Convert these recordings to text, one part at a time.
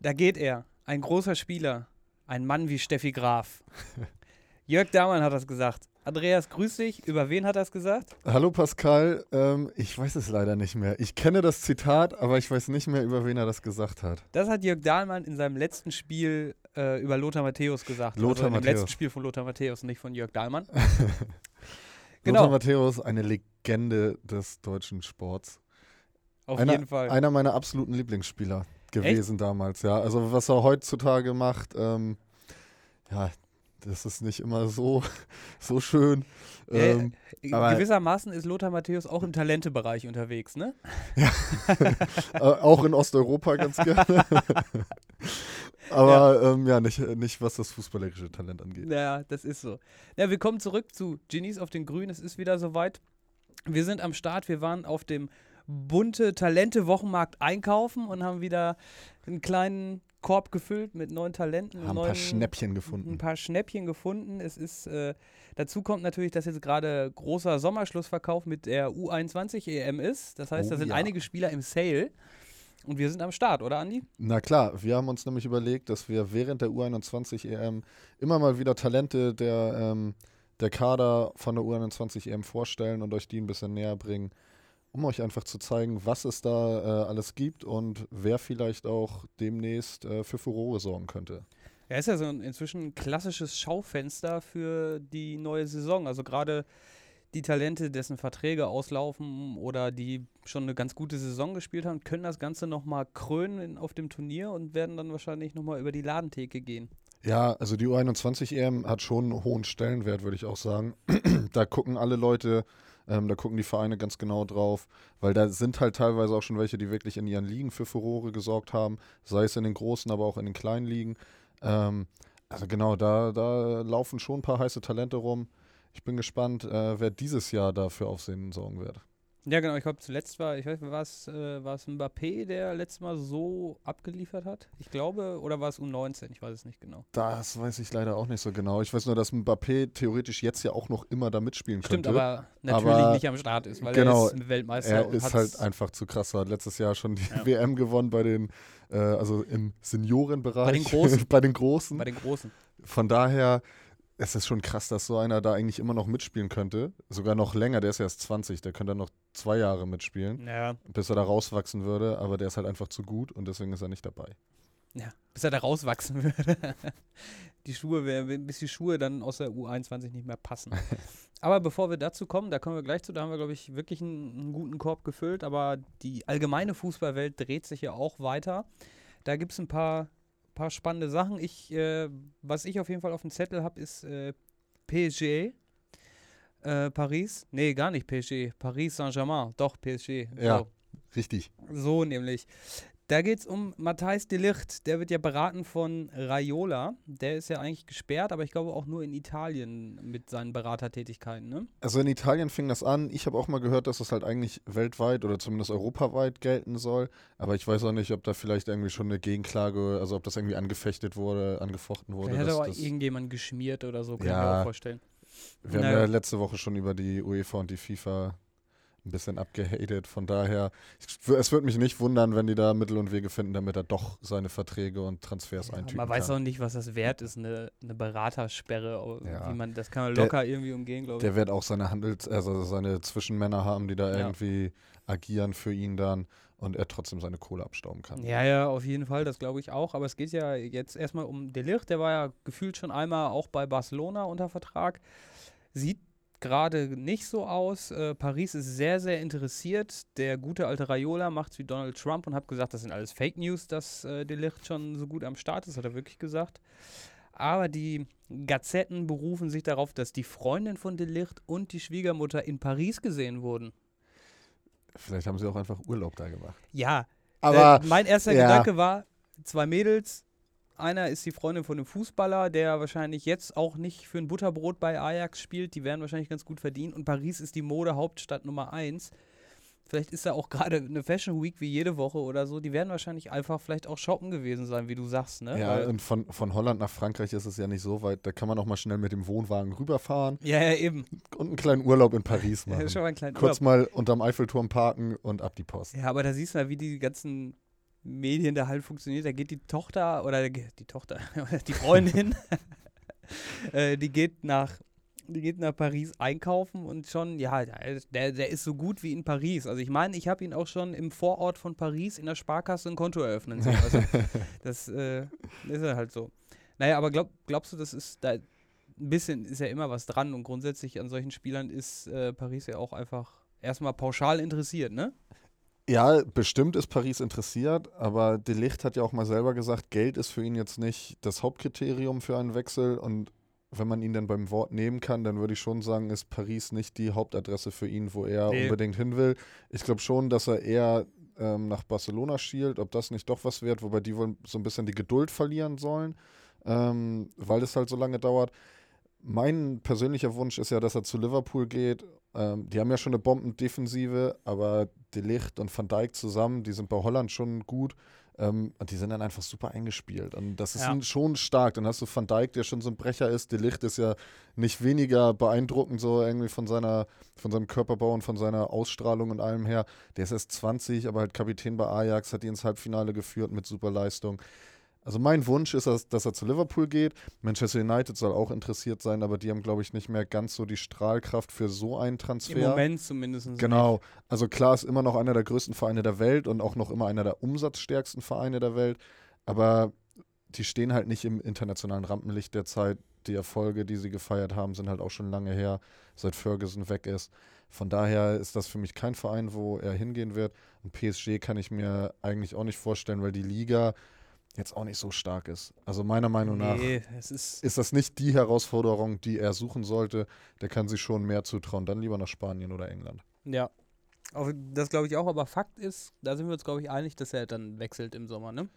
Da geht er, ein großer Spieler, ein Mann wie Steffi Graf. Jörg Dahmann hat das gesagt. Andreas, grüß dich. Über wen hat er es gesagt? Hallo Pascal, ähm, ich weiß es leider nicht mehr. Ich kenne das Zitat, aber ich weiß nicht mehr, über wen er das gesagt hat. Das hat Jörg Dahlmann in seinem letzten Spiel äh, über Lothar Matthäus gesagt. Lothar also Im Matthäus. letzten Spiel von Lothar Matthäus, nicht von Jörg Dahlmann. Lothar genau, Matthäus, eine Legende des deutschen Sports. auf einer, jeden Fall. Einer meiner absoluten Lieblingsspieler gewesen damals, ja. Also was er heutzutage macht, ähm, ja, das ist nicht immer so, so schön. Äh, Ähm, Gewissermaßen ist Lothar Matthäus auch im Talentebereich unterwegs, ne? äh, auch in Osteuropa ganz gerne. Aber ähm, ja, nicht, nicht was das fußballerische Talent angeht. Ja, das ist so. Ja, wir kommen zurück zu Genies auf den Grün. Es ist wieder soweit. Wir sind am Start. Wir waren auf dem bunte Talente-Wochenmarkt einkaufen und haben wieder einen kleinen Korb gefüllt mit neuen Talenten. Haben ein neuen, paar Schnäppchen ein gefunden. paar Schnäppchen gefunden. Es ist, äh, dazu kommt natürlich, dass jetzt gerade großer Sommerschlussverkauf mit der U21 EM ist. Das heißt, Oh da sind ja. einige Spieler im Sale. Und wir sind am Start, oder Andi? Na klar, wir haben uns nämlich überlegt, dass wir während der U21 EM immer mal wieder Talente der, ähm, der Kader von der U21 EM vorstellen und euch die ein bisschen näher bringen, um euch einfach zu zeigen, was es da äh, alles gibt und wer vielleicht auch demnächst äh, für Furore sorgen könnte. Ja, ist ja so ein inzwischen ein klassisches Schaufenster für die neue Saison. Also gerade die Talente, dessen Verträge auslaufen oder die schon eine ganz gute Saison gespielt haben, können das Ganze nochmal krönen auf dem Turnier und werden dann wahrscheinlich nochmal über die Ladentheke gehen. Ja, also die U21 EM hat schon einen hohen Stellenwert, würde ich auch sagen. da gucken alle Leute, ähm, da gucken die Vereine ganz genau drauf, weil da sind halt teilweise auch schon welche, die wirklich in ihren Ligen für Furore gesorgt haben, sei es in den großen, aber auch in den kleinen Ligen. Ähm, also genau, da, da laufen schon ein paar heiße Talente rum. Ich bin gespannt, äh, wer dieses Jahr dafür Aufsehen sorgen wird. Ja, genau. Ich glaube, zuletzt war, ich weiß, war es, äh, war es Mbappé, der letztes Mal so abgeliefert hat? Ich glaube, oder war es U19? Ich weiß es nicht genau. Das weiß ich leider auch nicht so genau. Ich weiß nur, dass Mbappé theoretisch jetzt ja auch noch immer da mitspielen Stimmt, könnte. aber natürlich Aber nicht am Start ist, weil genau, er ist Weltmeister Er ist halt einfach zu krass. Er hat letztes Jahr schon die Ja. WM gewonnen bei den, äh, also im Seniorenbereich. Bei den Großen. bei den Großen. bei den Großen. Von daher, es ist schon krass, dass so einer da eigentlich immer noch mitspielen könnte. Sogar noch länger, der ist erst 20, der könnte noch zwei Jahre mitspielen, Ja, bis er da rauswachsen würde. Aber der ist halt einfach zu gut und deswegen ist er nicht dabei. Ja, bis er da rauswachsen würde. die Schuhe, wär- bis die Schuhe dann aus der U21 nicht mehr passen. aber bevor wir dazu kommen, da kommen wir gleich zu, da haben wir, glaube ich, wirklich einen, einen guten Korb gefüllt, aber die allgemeine Fußballwelt dreht sich ja auch weiter. Da gibt es ein paar, paar spannende Sachen. Ich, äh, was ich auf jeden Fall auf dem Zettel habe, ist äh, PSG. Äh, Paris? Nee, gar nicht PSG. Paris Saint-Germain. Doch, PSG. Ja. So. Richtig. So nämlich. Da geht es um Matthijs de Ligt. Der wird ja beraten von Raiola. Der ist ja eigentlich gesperrt, aber ich glaube auch nur in Italien mit seinen Beratertätigkeiten. Ne? Also in Italien fing das an. Ich habe auch mal gehört, dass das halt eigentlich weltweit oder zumindest europaweit gelten soll. Aber ich weiß auch nicht, ob da vielleicht irgendwie schon eine Gegenklage, also ob das irgendwie angefechtet wurde, angefochten wurde. Hat dass aber irgendjemand geschmiert oder so, kann ich mir Ja. auch vorstellen. Wir Naja. haben ja letzte Woche schon über die UEFA und die FIFA ein bisschen abgehatet. Von daher, es würde mich nicht wundern, wenn die da Mittel und Wege finden, damit er doch seine Verträge und Transfers Ja, eintüten man weiß auch nicht, was das wert ist, eine, eine Beratersperre. au- Ja. Wie man, das kann man Der- locker irgendwie umgehen, glaube ich. Der wird auch seine Handels-, also seine Zwischenmänner haben, die da Ja. irgendwie agieren für ihn dann und er trotzdem seine Kohle abstauben kann. Ja, ja, auf jeden Fall, das glaube ich auch. Aber es geht ja jetzt erstmal um Delicht. Der war ja gefühlt schon einmal auch bei Barcelona unter Vertrag. Sieht gerade nicht so aus. Äh, Paris ist sehr, sehr interessiert. Der gute alte Raiola macht's wie Donald Trump und hat gesagt, das sind alles Fake News, dass äh, Delicht schon so gut am Start ist, hat er wirklich gesagt. Aber die Gazetten berufen sich darauf, dass die Freundin von Delicht und die Schwiegermutter in Paris gesehen wurden. Vielleicht haben sie auch einfach Urlaub da gemacht. Ja, Aber äh, mein erster ja. Gedanke war, zwei Mädels, einer ist die Freundin von einem Fußballer, der wahrscheinlich jetzt auch nicht für ein Butterbrot bei Ajax spielt, die werden wahrscheinlich ganz gut verdienen und Paris ist die Modehauptstadt Nummer eins. Vielleicht ist da auch gerade eine Fashion Week wie jede Woche oder so. Die werden wahrscheinlich einfach vielleicht auch shoppen gewesen sein, wie du sagst, ne? ja, Weil- und von, von Holland nach Frankreich ist es ja nicht so weit. Da kann man auch mal schnell mit dem Wohnwagen rüberfahren ja, ja, eben. und einen kleinen Urlaub in Paris Ja, machen. schon mal ein kleiner Kurz Urlaub. mal unterm Eiffelturm parken und ab die Post. Ja, aber da siehst du mal, wie die ganzen Medien da halt funktioniert. Da geht die Tochter oder die Tochter, die Freundin, äh, die geht nach die geht nach Paris einkaufen und schon, ja, der, der ist so gut wie in Paris. Also ich meine, ich habe ihn auch schon im Vorort von Paris in der Sparkasse ein Konto eröffnen sehen. Also das äh, ist ja halt so. Naja, aber glaub, glaubst du, das ist da ein bisschen ist ja immer was dran und grundsätzlich an solchen Spielern ist äh, Paris ja auch einfach erstmal pauschal interessiert, ne? Ja, bestimmt ist Paris interessiert, aber De Licht hat ja auch mal selber gesagt, Geld ist für ihn jetzt nicht das Hauptkriterium für einen Wechsel und wenn man ihn dann beim Wort nehmen kann, dann würde ich schon sagen, ist Paris nicht die Hauptadresse für ihn, wo er nee. unbedingt hin will. Ich glaube schon, dass er eher ähm, nach Barcelona schielt, ob das nicht doch was wird, wobei die wohl so ein bisschen die Geduld verlieren sollen, ähm, weil es halt so lange dauert. Mein persönlicher Wunsch ist ja, dass er zu Liverpool geht. Ähm, die haben ja schon eine Bombendefensive, aber De Licht und Van Dijk zusammen, die sind bei Holland schon gut. Ähm, und die sind dann einfach super eingespielt. Und das ist ja. schon stark. Dann hast du Van Dijk, der schon so ein Brecher ist. De Licht ist ja nicht weniger beeindruckend, so irgendwie von seiner, von seinem Körperbau und von seiner Ausstrahlung und allem her. Der ist erst 20, aber halt Kapitän bei Ajax, hat die ins Halbfinale geführt mit super Leistung. Also mein Wunsch ist, dass, er zu Liverpool geht. Manchester United soll auch interessiert sein, aber die haben, glaube ich, nicht mehr ganz so die Strahlkraft für so einen Transfer. Im Moment zumindest. Genau. Nicht. Also klar ist immer noch einer der größten Vereine der Welt und auch noch immer einer der umsatzstärksten Vereine der Welt. Aber die stehen halt nicht im internationalen Rampenlicht der Zeit. Die Erfolge, die sie gefeiert haben, sind halt auch schon lange her, seit Ferguson weg ist. Von daher ist das für mich kein Verein, wo er hingehen wird. Und PSG kann ich mir eigentlich auch nicht vorstellen, weil die Liga jetzt auch nicht so stark ist. Also meiner Meinung nach nee, ist, ist, das nicht die Herausforderung, die er suchen sollte. Der kann sich schon mehr zutrauen. Dann lieber nach Spanien oder England. Ja, das glaube ich auch. Aber Fakt ist, da sind wir uns, glaube ich, einig, dass er dann wechselt im Sommer, ne?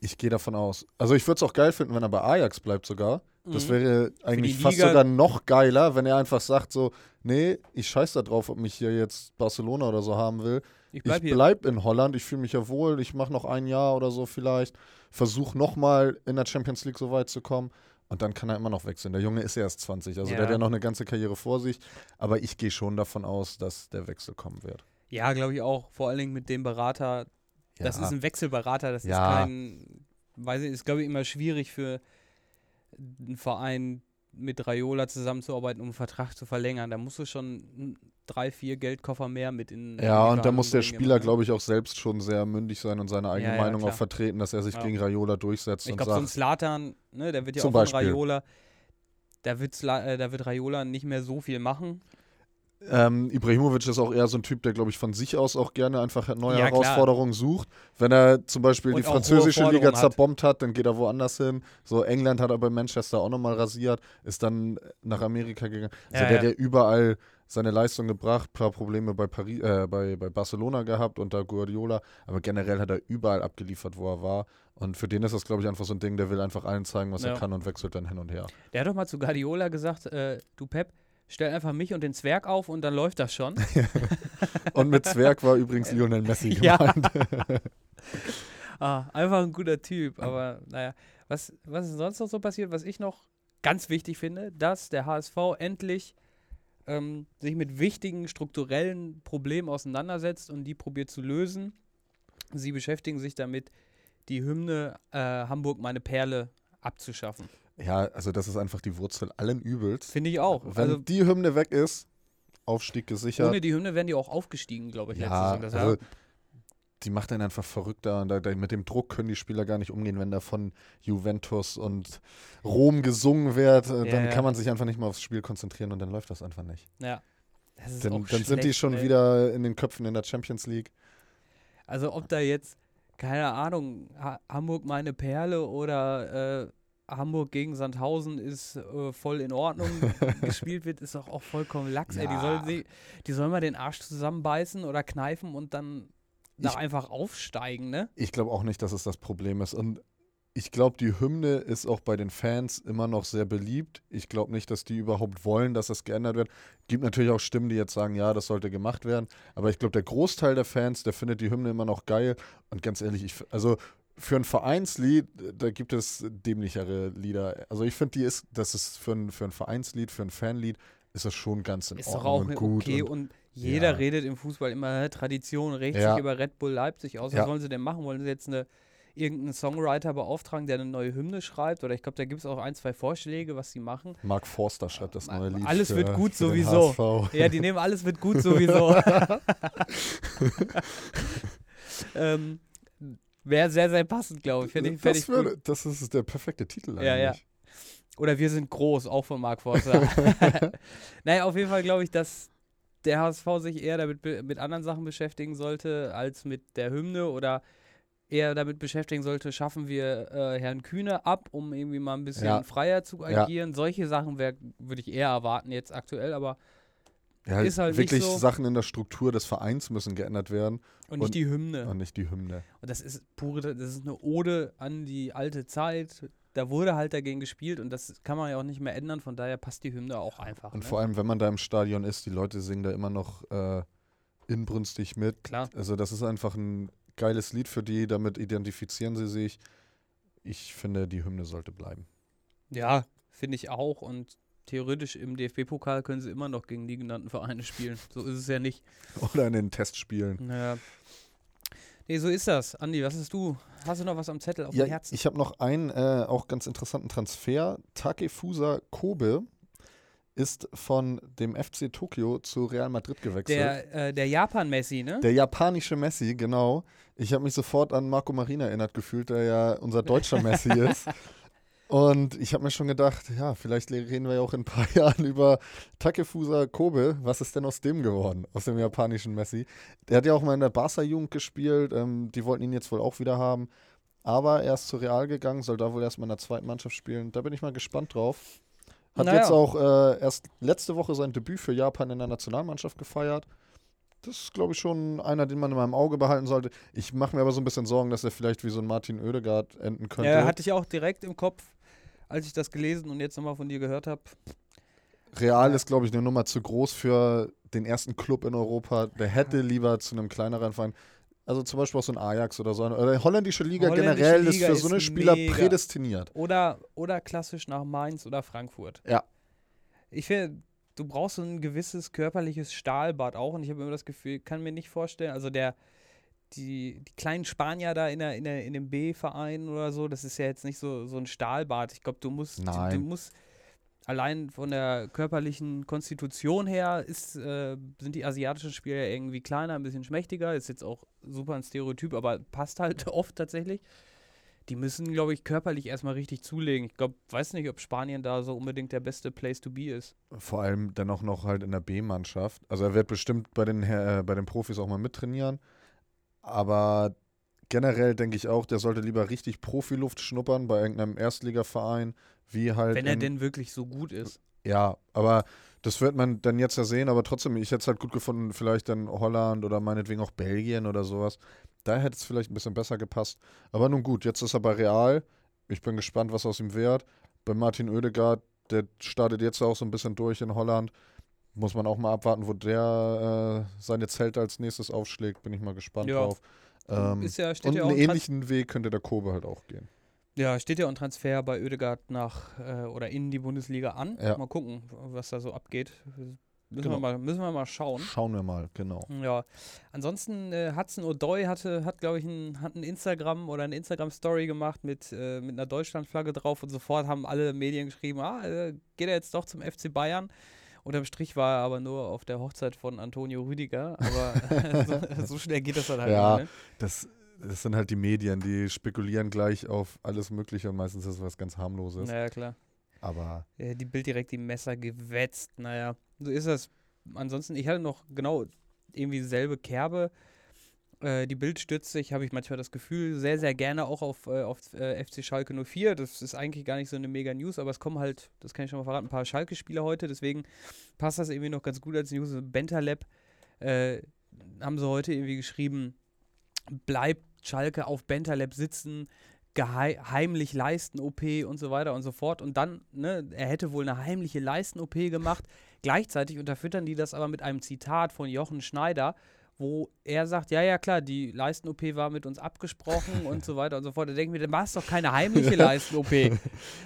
Ich gehe davon aus. Also ich würde es auch geil finden, wenn er bei Ajax bleibt sogar. Das mhm. wäre eigentlich fast sogar noch geiler, wenn er einfach sagt so, nee, ich scheiß da drauf, ob mich hier jetzt Barcelona oder so haben will. Ich bleib, ich bleib in Holland, ich fühle mich ja wohl, ich mache noch ein Jahr oder so vielleicht, versuche nochmal in der Champions League so weit zu kommen. Und dann kann er immer noch wechseln. Der Junge ist ja erst 20, also ja. der hat ja noch eine ganze Karriere vor sich. Aber ich gehe schon davon aus, dass der Wechsel kommen wird. Ja, glaube ich auch. Vor allen Dingen mit dem Berater. Ja. Das ist ein Wechselberater, das ja. ist kein, weiß ich, ist glaube ich immer schwierig für einen Verein mit Raiola zusammenzuarbeiten, um einen Vertrag zu verlängern. Da musst du schon drei, vier Geldkoffer mehr mit in. Ja, in und da muss der Spieler, glaube ich, auch selbst schon sehr mündig sein und seine eigene ja, Meinung auch vertreten, dass er sich gegen Raiola durchsetzt. Ich glaube, so ein Slatan, ne, der wird ja auch von Raiola, da wird, äh, da wird Raiola nicht mehr so viel machen. Ähm, Ibrahimovic ist auch eher so ein Typ, der, glaube ich, von sich aus auch gerne einfach neue ja, Herausforderungen klar. sucht. Wenn er zum Beispiel und die französische Liga zerbombt hat, dann geht er woanders hin. So, England hat er bei Manchester auch nochmal rasiert, ist dann nach Amerika gegangen. Also ja, der, der überall seine Leistung gebracht, paar Probleme bei, Paris, äh, bei, bei Barcelona gehabt unter Guardiola, aber generell hat er überall abgeliefert, wo er war. Und für den ist das, glaube ich, einfach so ein Ding, der will einfach allen zeigen, was ja. er kann und wechselt dann hin und her. Der hat doch mal zu Guardiola gesagt, äh, du Pep, stell einfach mich und den Zwerg auf und dann läuft das schon. und mit Zwerg war übrigens Lionel Messi gemeint. ah, einfach ein guter Typ, aber naja, was, was ist sonst noch so passiert, was ich noch ganz wichtig finde, dass der HSV endlich ähm, sich mit wichtigen strukturellen Problemen auseinandersetzt und die probiert zu lösen. Sie beschäftigen sich damit, die Hymne äh, Hamburg meine Perle abzuschaffen. Ja, also das ist einfach die Wurzel allen Übels. Finde ich auch. Wenn also, die Hymne weg ist, Aufstieg gesichert. Ohne die Hymne wären die auch aufgestiegen, glaube ich, ja, letzte Saison. Also, die macht einen einfach verrückter. Und da, da, mit dem Druck können die Spieler gar nicht umgehen, wenn da von Juventus und Rom gesungen wird. Äh, ja, dann ja. kann man sich einfach nicht mehr aufs Spiel konzentrieren und dann läuft das einfach nicht. Ja. dann, dann schlecht, sind die schon ey. wieder in den Köpfen in der Champions League. Also ob da jetzt, keine Ahnung, ha Hamburg meine Perle oder äh, Hamburg gegen Sandhausen ist äh, voll in Ordnung gespielt wird, ist doch auch vollkommen lax. Ja. Ey, die, sollen, die sollen mal den Arsch zusammenbeißen oder kneifen und dann da einfach aufsteigen, ne? Ich glaube auch nicht, dass es das Problem ist. Und ich glaube, die Hymne ist auch bei den Fans immer noch sehr beliebt. Ich glaube nicht, dass die überhaupt wollen, dass das geändert wird. Gibt natürlich auch Stimmen, die jetzt sagen, ja, das sollte gemacht werden. Aber ich glaube, der Großteil der Fans, der findet die Hymne immer noch geil. Und ganz ehrlich, ich, also für ein Vereinslied, da gibt es dämlichere Lieder. Also ich finde, die ist, das ist für ein, für ein Vereinslied, für ein Fanlied, ist das schon ganz in ist Ordnung auch und gut. Okay und, und Jeder Ja. redet im Fußball immer "Hä, Tradition, regt Ja. sich über Red Bull Leipzig aus. Was sollen sie denn machen? Wollen sie jetzt eine, irgendeinen Songwriter beauftragen, der eine neue Hymne schreibt? Oder ich glaube, da gibt es auch ein, zwei Vorschläge, was sie machen. Mark Forster schreibt das neue Lied. Alles für, wird gut sowieso. Ja, die nehmen alles wird gut sowieso. ähm, Wäre sehr, sehr passend, glaube ich. Ich, fänd das, ich würde, das ist der perfekte Titel eigentlich. Ja, ja. Oder wir sind groß, auch von Mark Forster. naja, auf jeden Fall glaube ich, dass der HSV sich eher damit mit anderen Sachen beschäftigen sollte, als mit der Hymne oder eher damit beschäftigen sollte, schaffen wir äh, Herrn Kühne ab, um irgendwie mal ein bisschen Ja. freier zu Ja. agieren. Solche Sachen würde ich eher erwarten jetzt aktuell, aber Ja, Ist halt nicht wirklich so. Sachen in der Struktur des Vereins müssen geändert werden und nicht Und- die Hymne. und nicht die Hymne. Und das ist pure, das ist eine Ode an die alte Zeit. Da wurde halt dagegen gespielt und das kann man ja auch nicht mehr ändern. Von daher passt die Hymne auch einfach. Und ne? vor allem, wenn man da im Stadion ist, die Leute singen da immer noch äh, inbrünstig mit. Klar. Also das ist einfach ein geiles Lied für die, damit identifizieren sie sich. Ich finde, die Hymne sollte bleiben. Ja, finde ich auch. Und theoretisch im DFB-Pokal können sie immer noch gegen die genannten Vereine spielen. So ist es ja nicht. Oder in den Testspielen. Naja. Nee, so ist das. Andi, was hast du? Hast du noch was am Zettel auf Ja, dem Herzen? ich habe noch einen äh, auch ganz interessanten Transfer. Takefusa Kobe ist von dem FC Tokio zu Real Madrid gewechselt. Der, äh, der Japan-Messi, ne? Der japanische Messi, genau. Ich habe mich sofort an Marco Marin erinnert gefühlt, der ja unser deutscher Messi ist. Und ich habe mir schon gedacht, ja, vielleicht reden wir ja auch in ein paar Jahren über Takefusa Kobe. Was ist denn aus dem geworden, aus dem japanischen Messi? Der hat ja auch mal in der Barca-Jugend gespielt. Ähm, die wollten ihn jetzt wohl auch wieder haben. Aber er ist zu Real gegangen, soll da wohl erstmal in der zweiten Mannschaft spielen. Da bin ich mal gespannt drauf. Hat Naja. jetzt auch äh, erst letzte Woche sein Debüt für Japan in der Nationalmannschaft gefeiert. Das ist, glaube ich, schon einer, den man in meinem Auge behalten sollte. Ich mache mir aber so ein bisschen Sorgen, dass er vielleicht wie so ein Martin Oedegaard enden könnte. Ja, hatte ich auch direkt im Kopf, als ich das gelesen und jetzt nochmal von dir gehört habe. Real Ja. ist, glaube ich, eine Nummer zu groß für den ersten Club in Europa. Der hätte lieber zu einem kleineren Verein. Also zum Beispiel auch so ein Ajax oder so. Oder die holländische Liga Holländische generell ist Liga für ist so eine Spieler mega. prädestiniert. Oder, oder klassisch nach Mainz oder Frankfurt. Ja. Ich finde, du brauchst so ein gewisses körperliches Stahlbad auch und ich habe immer das Gefühl, ich kann mir nicht vorstellen, also der, die, die kleinen Spanier da in, der, in, der, in dem B-Verein oder so, das ist ja jetzt nicht so, so ein Stahlbad. Ich glaube, du musst, du, du Nein. musst allein von der körperlichen Konstitution her ist, äh, sind die asiatischen Spieler irgendwie kleiner, ein bisschen schmächtiger, ist jetzt auch super ein Stereotyp, aber passt halt oft tatsächlich. Die müssen, glaube ich, körperlich erstmal richtig zulegen. Ich glaube, weiß nicht, ob Spanien da so unbedingt der beste Place to be ist. Vor allem dann auch noch halt in der B-Mannschaft. Also er wird bestimmt bei den, äh, bei den Profis auch mal mittrainieren. Aber generell denke ich auch, der sollte lieber richtig Profiluft schnuppern bei irgendeinem Erstligaverein, wie halt. Wenn er in- denn wirklich so gut ist. Ja, aber das wird man dann jetzt ja sehen, aber trotzdem, ich hätte es halt gut gefunden, vielleicht dann Holland oder meinetwegen auch Belgien oder sowas. Da hätte es vielleicht ein bisschen besser gepasst. Aber nun gut, jetzt ist er bei Real. Ich bin gespannt, was aus ihm wird. Bei Martin Oedegaard, der startet jetzt auch so ein bisschen durch in Holland. Muss man auch mal abwarten, wo der äh, seine Zelte als nächstes aufschlägt. Bin ich mal gespannt Ja. drauf. Ähm, ist ja, steht und ja einen ähnlichen Weg könnte der Kobe halt auch gehen. Ja, steht ja ein Transfer bei Oedegaard nach äh, oder in die Bundesliga an. Ja. Mal gucken, was da so abgeht. Müssen, Genau. wir, mal, müssen wir mal schauen. Schauen wir mal, genau. Ja, ansonsten äh, Hudson O'Doy hatte, hat, glaube ich, ein, hat ein Instagram oder eine Instagram-Story gemacht mit, äh, mit einer Deutschlandflagge drauf und sofort haben alle Medien geschrieben, ah, äh, geht er jetzt doch zum FC Bayern. Unterm Strich war er aber nur auf der Hochzeit von Antonio Rüdiger, aber so, so schnell geht das dann halt Ja. nicht, ne? Das, das sind halt die Medien, die spekulieren gleich auf alles Mögliche und meistens ist es was ganz harmloses. Naja, klar. Aber Äh, die Bild direkt die Messer gewetzt. Naja, so ist das. Ansonsten, ich hatte noch genau irgendwie dieselbe Kerbe. Äh, die Bild stützt sich, habe ich manchmal das Gefühl, sehr, sehr gerne auch auf, äh, auf äh, FC Schalke 04. Das ist eigentlich gar nicht so eine mega News, aber es kommen halt, das kann ich schon mal verraten, ein paar Schalke-Spieler heute. Deswegen passt das irgendwie noch ganz gut als News. Bentaleb äh, haben sie heute irgendwie geschrieben, bleibt Schalke auf Bentaleb sitzen, heimlich Leisten-OP und so weiter und so fort. Und dann, ne, er hätte wohl eine heimliche Leisten-OP gemacht. Gleichzeitig unterfüttern die das aber mit einem Zitat von Jochen Schneider, wo er sagt, ja, ja, klar, die Leisten-OP war mit uns abgesprochen und so weiter und so fort. Da denke ich mir, dann war es doch keine heimliche Leisten-OP. Dann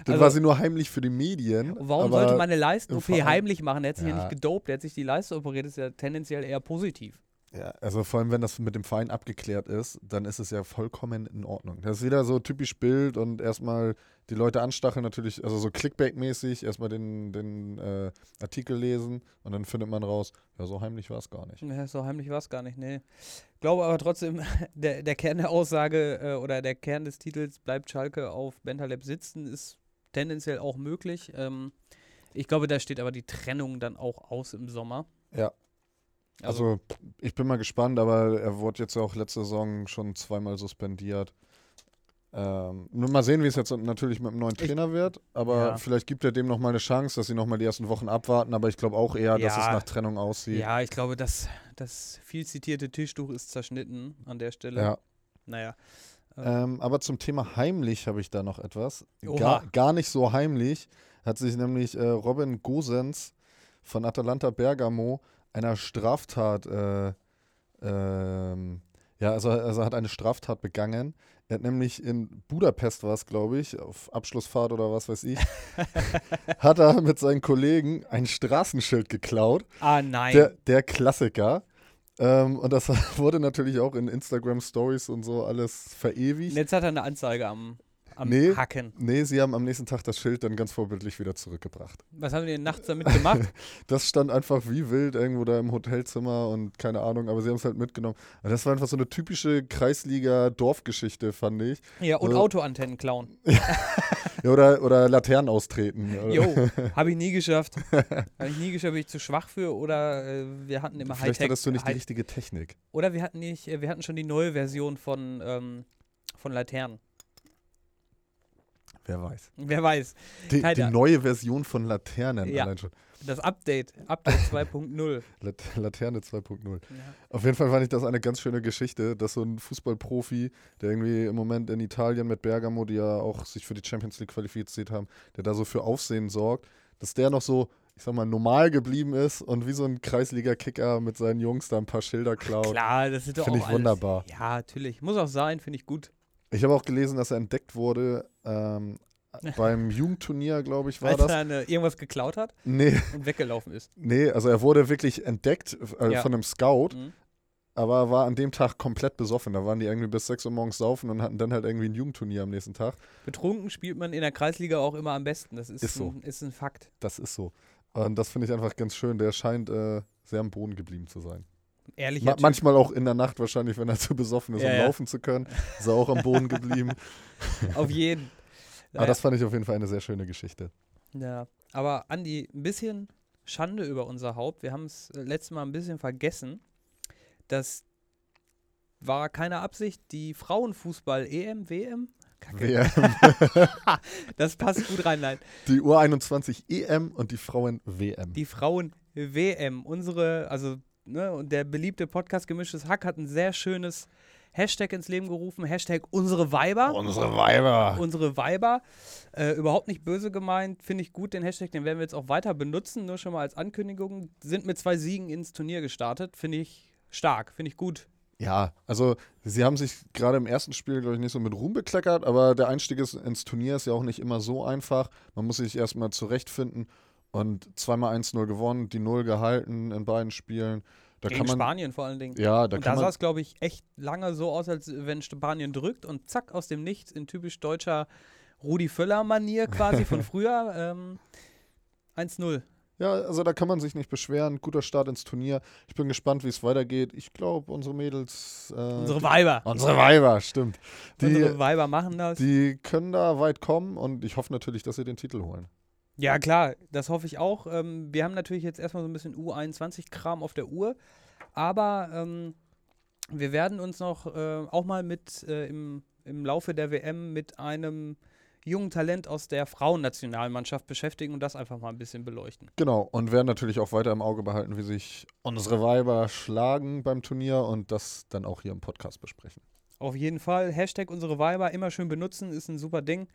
Also- war sie nur heimlich für die Medien. Warum sollte man eine Leisten-OP heimlich machen? Der hat sich ja. Ja. nicht gedopt, der hat sich die Leiste operiert, ist ja tendenziell eher positiv. Ja, also vor allem, wenn das mit dem Verein abgeklärt ist, dann ist es ja vollkommen in Ordnung. Das ist wieder so typisch Bild und erstmal die Leute anstacheln natürlich, also so Clickbait-mäßig, erstmal den, den äh, Artikel lesen und dann findet man raus, ja, so heimlich war es gar nicht. Ja, so heimlich war es gar nicht, nee. Glaube aber trotzdem, der, der Kern der Aussage äh, oder der Kern des Titels bleibt Schalke auf Bentaleb sitzen, ist tendenziell auch möglich. Ähm, ich glaube, da steht aber die Trennung dann auch aus im Sommer. Ja. Also, ich bin mal gespannt, aber er wurde jetzt auch letzte Saison schon zweimal suspendiert. Ähm, nur mal sehen, wie es jetzt natürlich mit dem neuen Ich- Trainer wird, aber Ja. vielleicht gibt er dem nochmal eine Chance, dass sie nochmal die ersten Wochen abwarten, aber ich glaube auch eher, dass es Ja. nach Trennung aussieht. ja, ich glaube, das, das viel zitierte Tischtuch ist zerschnitten an der Stelle. Ja. Naja. Ähm, aber zum Thema heimlich habe ich da noch etwas. Gar, gar nicht so heimlich hat sich nämlich äh, Robin Gosens von Atalanta Bergamo einer Straftat, äh, ähm, ja, also, also hat eine Straftat begangen. Er hat nämlich in Budapest war es, glaube ich, auf Abschlussfahrt oder was weiß ich, hat er mit seinen Kollegen ein Straßenschild geklaut. Ah, nein. Der, der Klassiker. Ähm, und das wurde natürlich auch in Instagram Stories und so alles verewigt. Und jetzt hat er eine Anzeige am, am Nee. Hacken. Nee, sie haben am nächsten Tag das Schild dann ganz vorbildlich wieder zurückgebracht. Was haben die denn nachts damit gemacht? Das stand einfach wie wild irgendwo da im Hotelzimmer und keine Ahnung, aber sie haben es halt mitgenommen. Und das war einfach so eine typische Kreisliga-Dorfgeschichte, fand ich. ja, und So. Autoantennen klauen. Ja, oder, oder Laternen austreten. Jo, habe ich nie geschafft. Habe ich nie geschafft, bin ich zu schwach für oder äh, wir hatten immer Vielleicht Hightech. hattest du nicht die richtige Technik. oder wir hatten nicht, äh, wir hatten schon die neue Version von, ähm, von Laternen. Wer weiß. Wer weiß. Die, die neue Version von Laternen Ja. allein schon. Das Update, Update 2.0. Lat Laterne 2.0. Ja. Auf jeden Fall fand ich das eine ganz schöne Geschichte, dass so ein Fußballprofi, der irgendwie im Moment in Italien mit Bergamo, die ja auch sich für die Champions League qualifiziert haben, der da so für Aufsehen sorgt, dass der noch so, ich sag mal, normal geblieben ist und wie so ein Kreisliga-Kicker mit seinen Jungs da ein paar Schilder klaut. Klar, das ist doch Finde ich alles- wunderbar. Ja, natürlich. Muss auch sein, finde ich gut. Ich habe auch gelesen, dass er entdeckt wurde ähm, beim Jugendturnier, glaube ich, war Als das. er eine, irgendwas geklaut hat Nee, und weggelaufen ist. nee, also er wurde wirklich entdeckt äh, Ja. von einem Scout, Mhm. aber er war an dem Tag komplett besoffen. Da waren die irgendwie bis 6 Uhr morgens saufen und hatten dann halt irgendwie ein Jugendturnier am nächsten Tag. Betrunken spielt man in der Kreisliga auch immer am besten. Das ist, Ist so. Ein, ist ein Fakt. Das ist so. Und das finde ich einfach ganz schön. Der scheint äh, sehr am Boden geblieben zu sein. Ehrlicher Ma manchmal auch in der Nacht wahrscheinlich, wenn er zu besoffen ist, Ja, um ja. laufen zu können, ist er auch am Boden geblieben. Auf jeden. Aber das fand ich auf jeden Fall eine sehr schöne Geschichte. Ja, aber Andi, ein bisschen Schande über unser Haupt. Wir haben es äh, letztes Mal ein bisschen vergessen. Das war keine Absicht. Die Frauenfußball-EM, WM? Kacke. WM. Das passt gut rein, nein. Die U21 EM und die Frauen WM. Die Frauen-WM. Unsere, also, ne, und der beliebte Podcast Gemischtes Hack hat ein sehr schönes Hashtag ins Leben gerufen. Hashtag unsere Weiber. Unsere Weiber. unsere Weiber. Äh, überhaupt nicht böse gemeint, finde ich gut, den Hashtag, den werden wir jetzt auch weiter benutzen, nur schon mal als Ankündigung. Sind mit zwei Siegen ins Turnier gestartet, finde ich stark, finde ich gut. Ja, also sie haben sich gerade im ersten Spiel, glaube ich, nicht so mit Ruhm bekleckert, aber der Einstieg ist, ins Turnier ist ja auch nicht immer so einfach. Man muss sich erstmal zurechtfinden und zweimal 1-0 gewonnen, die 0 gehalten in beiden Spielen. Da Gegen man, Spanien vor allen Dingen. Ja, da und da sah es, glaube ich, echt lange so aus, als wenn Spanien drückt und zack, aus dem Nichts in typisch deutscher Rudi Völler-Manier quasi von früher. Ähm, 1-0. ja, also da kann man sich nicht beschweren. Guter Start ins Turnier. Ich bin gespannt, wie es weitergeht. Ich glaube, unsere Mädels. Äh, Unsere die, Weiber. unsere Weiber, stimmt. Die, Unsere Weiber machen das. die können da weit kommen und ich hoffe natürlich, dass sie den Titel holen. Ja, klar, das hoffe ich auch. Ähm, wir haben natürlich jetzt erstmal so ein bisschen U21-Kram auf der Uhr, aber ähm, wir werden uns noch äh, auch mal mit äh, im, im Laufe der WM mit einem jungen Talent aus der Frauennationalmannschaft beschäftigen und das einfach mal ein bisschen beleuchten. Genau, und werden natürlich auch weiter im Auge behalten, wie sich unsere Weiber schlagen beim Turnier und das dann auch hier im Podcast besprechen. Auf jeden Fall, Hashtag unsere Weiber immer schön benutzen, ist ein super Ding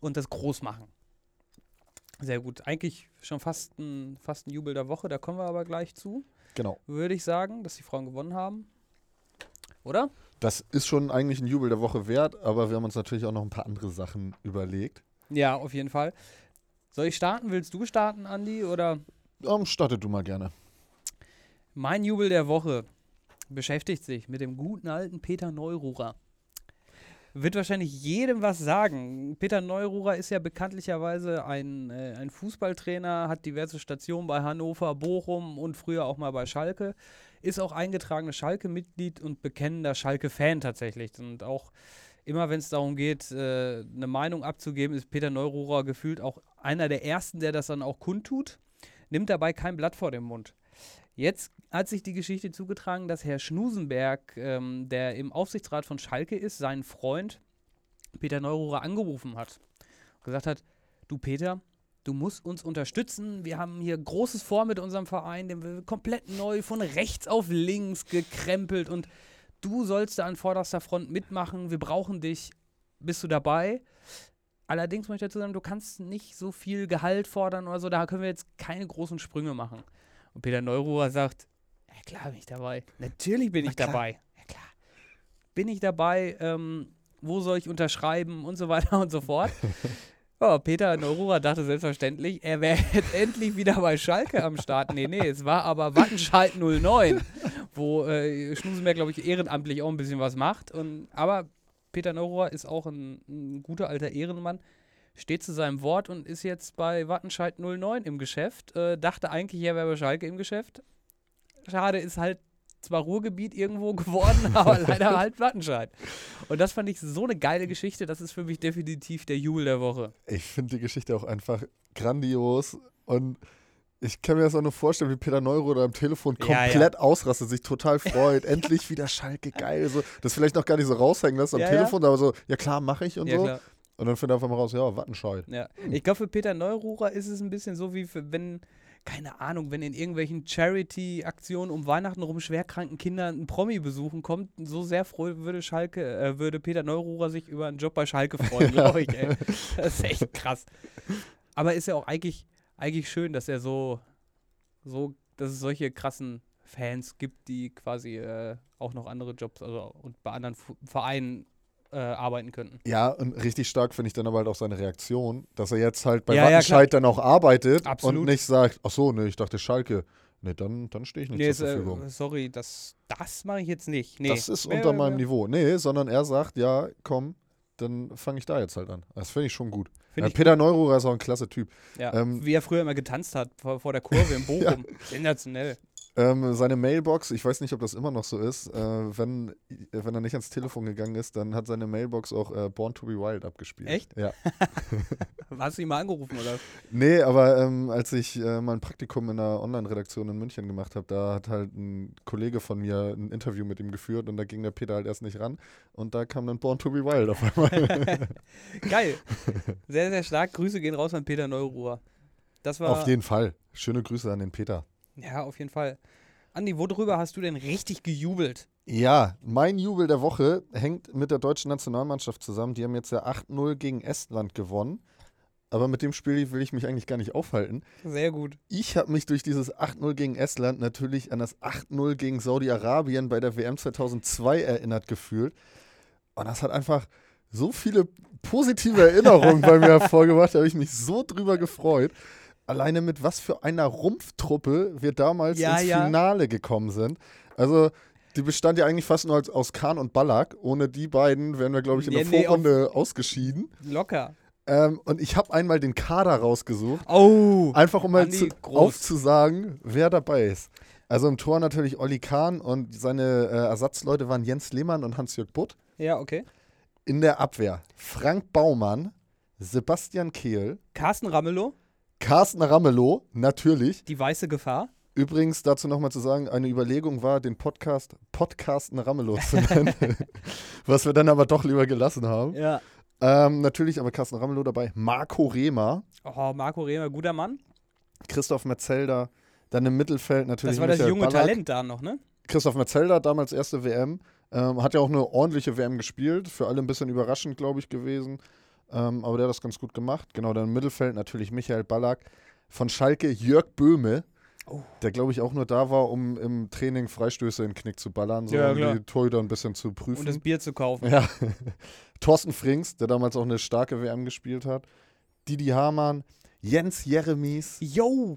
und das groß machen. Sehr gut. Eigentlich schon fast ein, fast ein Jubel der Woche, da kommen wir aber gleich zu. Genau. würde ich sagen, dass die Frauen gewonnen haben. oder? Das ist schon eigentlich ein Jubel der Woche wert, aber wir haben uns natürlich auch noch ein paar andere Sachen überlegt. Ja, auf jeden Fall. Soll ich starten? Willst du starten, Andi? Oder Um, starte du mal gerne. mein Jubel der Woche beschäftigt sich mit dem guten alten Peter Neururer. Wird wahrscheinlich jedem was sagen. Peter Neururer ist ja bekanntlicherweise ein, äh, ein Fußballtrainer, hat diverse Stationen bei Hannover, Bochum und früher auch mal bei Schalke. Ist auch eingetragenes Schalke-Mitglied und bekennender Schalke-Fan tatsächlich. Und auch immer, wenn es darum geht, äh, eine Meinung abzugeben, ist Peter Neururer gefühlt auch einer der Ersten, der das dann auch kundtut. Nimmt dabei kein Blatt vor den Mund. Jetzt hat sich die Geschichte zugetragen, dass Herr Schnusenberg, ähm, der im Aufsichtsrat von Schalke ist, seinen Freund Peter Neururer angerufen hat. Und gesagt hat, du Peter, du musst uns unterstützen. Wir haben hier Großes vor mit unserem Verein, den wir komplett neu von rechts auf links gekrempelt und du sollst da an vorderster Front mitmachen. Wir brauchen dich. Bist du dabei? Allerdings möchte ich dazu sagen, du kannst nicht so viel Gehalt fordern oder so, da können wir jetzt keine großen Sprünge machen. Und Peter Neururer sagt, ja klar bin ich dabei. Natürlich bin ich klar. dabei. Ja klar. Bin ich dabei, ähm, wo soll ich unterschreiben und so weiter und so fort. Ja, Peter Neururer dachte selbstverständlich, er wäre jetzt endlich wieder bei Schalke am Start. Nee, nee, es war aber Wattenscheid 09, wo äh, Schnusenberg, glaube ich, ehrenamtlich auch ein bisschen was macht. Und, aber Peter Neururer ist auch ein, ein guter alter Ehrenmann, steht zu seinem Wort und ist jetzt bei Wattenscheid 09 im Geschäft. Äh, dachte eigentlich, er wäre bei Schalke im Geschäft. Schade, ist halt zwar Ruhrgebiet irgendwo geworden, aber leider halt Wattenscheid. Und das fand ich so eine geile Geschichte, das ist für mich definitiv der Jubel der Woche. Ich finde die Geschichte auch einfach grandios und ich kann mir das auch nur vorstellen, wie Peter Neuroder am Telefon Ja, ja. komplett ausrastet, sich total freut. Endlich wieder Schalke, geil. So, das vielleicht noch gar nicht so raushängen lässt am Ja, ja. Telefon, aber so, ja klar, mache ich und Ja, so. klar. Und dann findet er einfach mal raus, ja, Wattenscheid. Ja. Ich glaube, für Peter Neururer ist es ein bisschen so, wie für, wenn, keine Ahnung, wenn in irgendwelchen Charity-Aktionen um Weihnachten rum schwerkranken Kindern ein Promi besuchen kommt, so sehr froh würde Schalke, äh, würde Peter Neururer sich über einen Job bei Schalke freuen, glaube ich, ey. Das ist echt krass. Aber ist ja auch eigentlich, eigentlich schön, dass er so, so, dass es solche krassen Fans gibt, die quasi äh, auch noch andere Jobs also, und bei anderen Vereinen äh, arbeiten könnten. Ja, und richtig stark finde ich dann aber halt auch seine Reaktion, dass er jetzt halt bei Ja, ja, Wattenscheid dann auch arbeitet Absolut. und nicht sagt, ach so, ne, ich dachte Schalke. Ne, dann, dann stehe ich nicht Nee, zur ist, Verfügung. äh, sorry, das, das mache ich jetzt nicht. Nee. Das ist Äh, unter meinem äh, Niveau. Nee, sondern er sagt, ja, komm, dann fange ich da jetzt halt an. Das finde ich schon gut. Ja, Peter Neururer ist auch ein klasse Typ. Ja, ähm, wie er früher immer getanzt hat vor, vor der Kurve in Bochum. Sensationell. Ähm, seine Mailbox, ich weiß nicht, ob das immer noch so ist, äh, wenn, wenn er nicht ans Telefon gegangen ist, dann hat seine Mailbox auch äh, Born to be Wild abgespielt. Echt? Ja. Hast du ihn mal angerufen, oder? Nee, aber ähm, als ich äh, mal ein Praktikum in einer Online-Redaktion in München gemacht habe, da hat halt ein Kollege von mir ein Interview mit ihm geführt und da ging der Peter halt erst nicht ran und da kam dann Born to be Wild auf einmal. Geil. Sehr, sehr stark. Grüße gehen raus an Peter Neuruhr. Das war. auf jeden Fall. Schöne Grüße an den Peter. Ja, auf jeden Fall. Andi, worüber hast du denn richtig gejubelt? Ja, mein Jubel der Woche hängt mit der deutschen Nationalmannschaft zusammen. Die haben jetzt ja 8-0 gegen Estland gewonnen. Aber mit dem Spiel will ich mich eigentlich gar nicht aufhalten. Sehr gut. Ich habe mich durch dieses 8-0 gegen Estland natürlich an das 8-0 gegen Saudi-Arabien bei der WM 2002 erinnert gefühlt. Und das hat einfach so viele positive Erinnerungen bei mir hervorgebracht. Da habe ich mich so drüber gefreut. Alleine mit was für einer Rumpftruppe wir damals Ja, ins ja. Finale gekommen sind. Also, die bestand ja eigentlich fast nur aus Kahn und Ballack. Ohne die beiden wären wir, glaube ich, in der Nee, Vorrunde ausgeschieden. Locker. Ähm, und ich habe einmal den Kader rausgesucht. Oh. Einfach um mal zu, aufzusagen, wer dabei ist. Also im Tor natürlich Olli Kahn und seine äh, Ersatzleute waren Jens Lehmann und Hans-Jörg Butt. Ja, okay. In der Abwehr Frank Baumann, Sebastian Kehl, Carsten Ramelow, Carsten Ramelow, natürlich. die weiße Gefahr. Übrigens dazu nochmal zu sagen, eine Überlegung war, den Podcast Podcasten Ramelow zu nennen, was wir dann aber doch lieber gelassen haben. Ja. Ähm, natürlich aber Carsten Ramelow dabei, Marco Rehmer, Oh, Marco Rehmer, guter Mann. Christoph Metzelder, dann im Mittelfeld natürlich Das war das Michael junge Ballack. Talent da noch, ne? Christoph Metzelder, damals erste WM, ähm, hat ja auch eine ordentliche WM gespielt. Für alle ein bisschen überraschend, glaube ich, gewesen. Ähm, aber der hat das ganz gut gemacht. Genau, dann im Mittelfeld natürlich Michael Ballack. Von Schalke Jörg Böhme. Oh. der glaube ich auch nur da war, um im Training Freistöße in den Knick zu ballern, so Ja, um klar. die Torhüter ein bisschen zu prüfen. Und das Bier zu kaufen. Ja. Thorsten Frings, der damals auch eine starke WM gespielt hat. Didi Hamann, Jens Jeremies. Yo!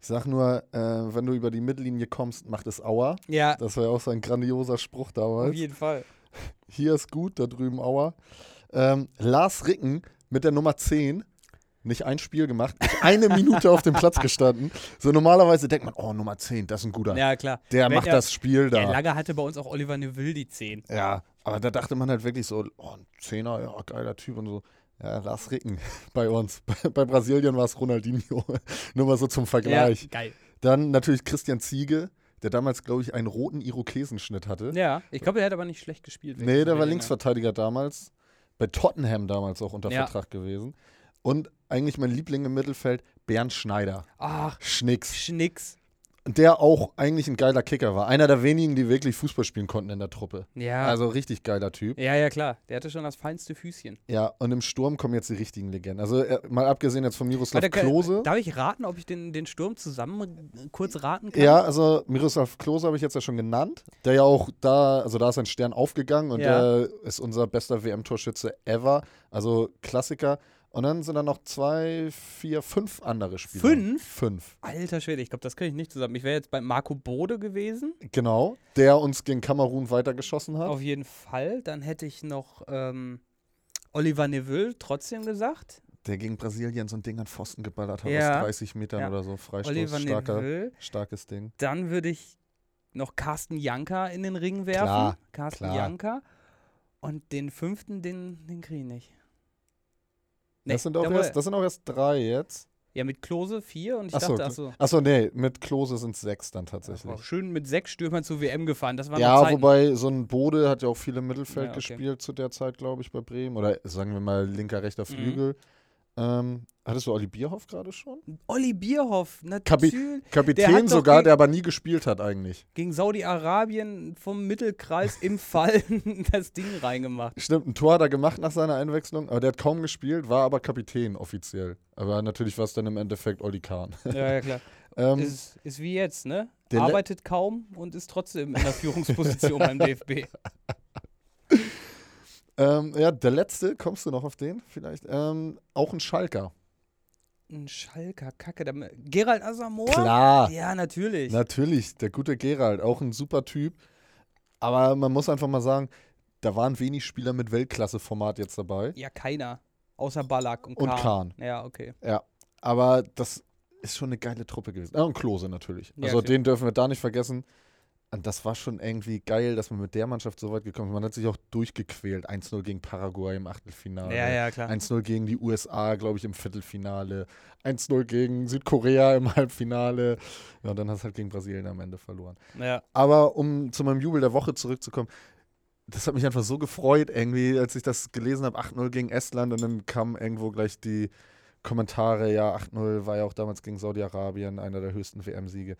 Ich sag nur, äh, wenn du über die Mittellinie kommst, macht es Aua. Ja, Das war ja auch so ein grandioser Spruch auf damals. jeden Fall. Hier ist gut, da drüben Aua. Ähm, Lars Ricken mit der Nummer 10. Nicht ein Spiel gemacht, nicht eine Minute auf dem Platz gestanden. So normalerweise denkt man, oh, Nummer 10, das ist ein guter. Ja, klar. Der Wenn macht er- das Spiel da. Ja, lange hatte bei uns auch Oliver Neville die 10. Ja, aber da dachte man halt wirklich so, oh, ein Zehner, ja, geiler Typ und so. Ja, Lars Ricken bei uns. Bei, bei Brasilien war es Ronaldinho. Nur mal so zum Vergleich. Ja, geil. Dann natürlich Christian Ziege, der damals, glaube ich, einen roten Irokesenschnitt hatte. Ja, ich glaube, er hat aber nicht schlecht gespielt. nee, der war. Linksverteidiger damals. Bei Tottenham damals auch unter Ja. Vertrag gewesen. Und eigentlich mein Liebling im Mittelfeld, Bernd Schneider. Ach, Schnicks. Schnicks. Der auch eigentlich ein geiler Kicker war. Einer der wenigen, die wirklich Fußball spielen konnten in der Truppe. Ja. Also richtig geiler Typ. ja, ja, klar. Der hatte schon das feinste Füßchen. Ja, und im Sturm kommen jetzt die richtigen Legenden. Also äh, mal abgesehen jetzt von Miroslav Warte, Klose. Darf ich raten, ob ich den, den Sturm zusammen äh, kurz raten kann? Ja, also Miroslav Klose habe ich jetzt ja schon genannt. Der ja auch da, also da ist ein Stern aufgegangen und Ja. der ist unser bester WM-Torschütze ever. Also Klassiker. Und dann sind da noch zwei, vier, fünf andere Spieler. Fünf? Fünf. Alter Schwede, ich glaube, das kriege ich nicht zusammen. Ich wäre jetzt bei Marco Bode gewesen. Genau. Der uns gegen Kamerun weitergeschossen hat. Auf jeden Fall. Dann hätte ich noch ähm, Oliver Neville trotzdem gesagt. Der gegen Brasilien so ein Ding an Pfosten geballert hat Ja. aus 30 Metern Ja. oder so. Freistoß. Oliver Starker, Neville. starkes Ding. Dann würde ich noch Carsten Janka in den Ring werfen. Klar, Carsten klar. Janka. Und den fünften, den, den kriege ich nicht. Das, sind auch erst, das sind auch erst drei jetzt. ja, mit Klose vier und ich Achso, dachte, achso. achso, nee, mit Klose sind es sechs dann tatsächlich. schön mit sechs Stürmern zur WM gefahren. Das war Ja, wobei so ein Bode hat ja auch viel im Mittelfeld Ja, okay. gespielt zu der Zeit, glaube ich, bei Bremen. Oder sagen wir mal linker, rechter Mhm. Ähm, hattest du Olli Bierhoff gerade schon? Olli Bierhoff, Kapi- natürlich. Der Kapitän hat doch sogar, gegen- der aber nie gespielt hat eigentlich. gegen Saudi-Arabien vom Mittelkreis im Fall das Ding reingemacht. Stimmt, ein Tor hat er gemacht nach seiner Einwechslung, aber der hat kaum gespielt, war aber Kapitän offiziell. Aber natürlich war es dann im Endeffekt Olli Kahn. Ja, ja, klar. Ähm, Ist, ist wie jetzt, ne? Der Arbeitet kaum und ist trotzdem in der Führungsposition beim DFB. Ähm, ja, der letzte, kommst du noch auf den vielleicht? Ähm, auch ein Schalker. Ein Schalker, Kacke. Da, Gerald Asamoah? Klar. Ja, natürlich. Natürlich, der gute Gerald, auch ein super Typ. Aber man muss einfach mal sagen, da waren wenig Spieler mit Weltklasse-Format jetzt dabei. Ja, keiner. Außer Ballack und Und Kahn. Kahn. Ja, okay. Aber das ist schon eine geile Truppe gewesen. Ah, und Klose natürlich. Ja, Also klar. den dürfen wir da nicht vergessen. Und das war schon irgendwie geil, dass man mit der Mannschaft so weit gekommen ist. Man hat sich auch durchgequält. 1-0 gegen Paraguay im Achtelfinale. Ja, ja, klar. 1-0 gegen die USA, glaube ich, im Viertelfinale. 1-0 gegen Südkorea im Halbfinale. Ja, und dann hast du halt gegen Brasilien am Ende verloren. Ja. Aber um zu meinem Jubel der Woche zurückzukommen, das hat mich einfach so gefreut, irgendwie, als ich das gelesen habe, 8-0 gegen Estland und dann kamen irgendwo gleich die Kommentare, ja, 8-0 war ja auch damals gegen Saudi-Arabien einer der höchsten WM-Siege.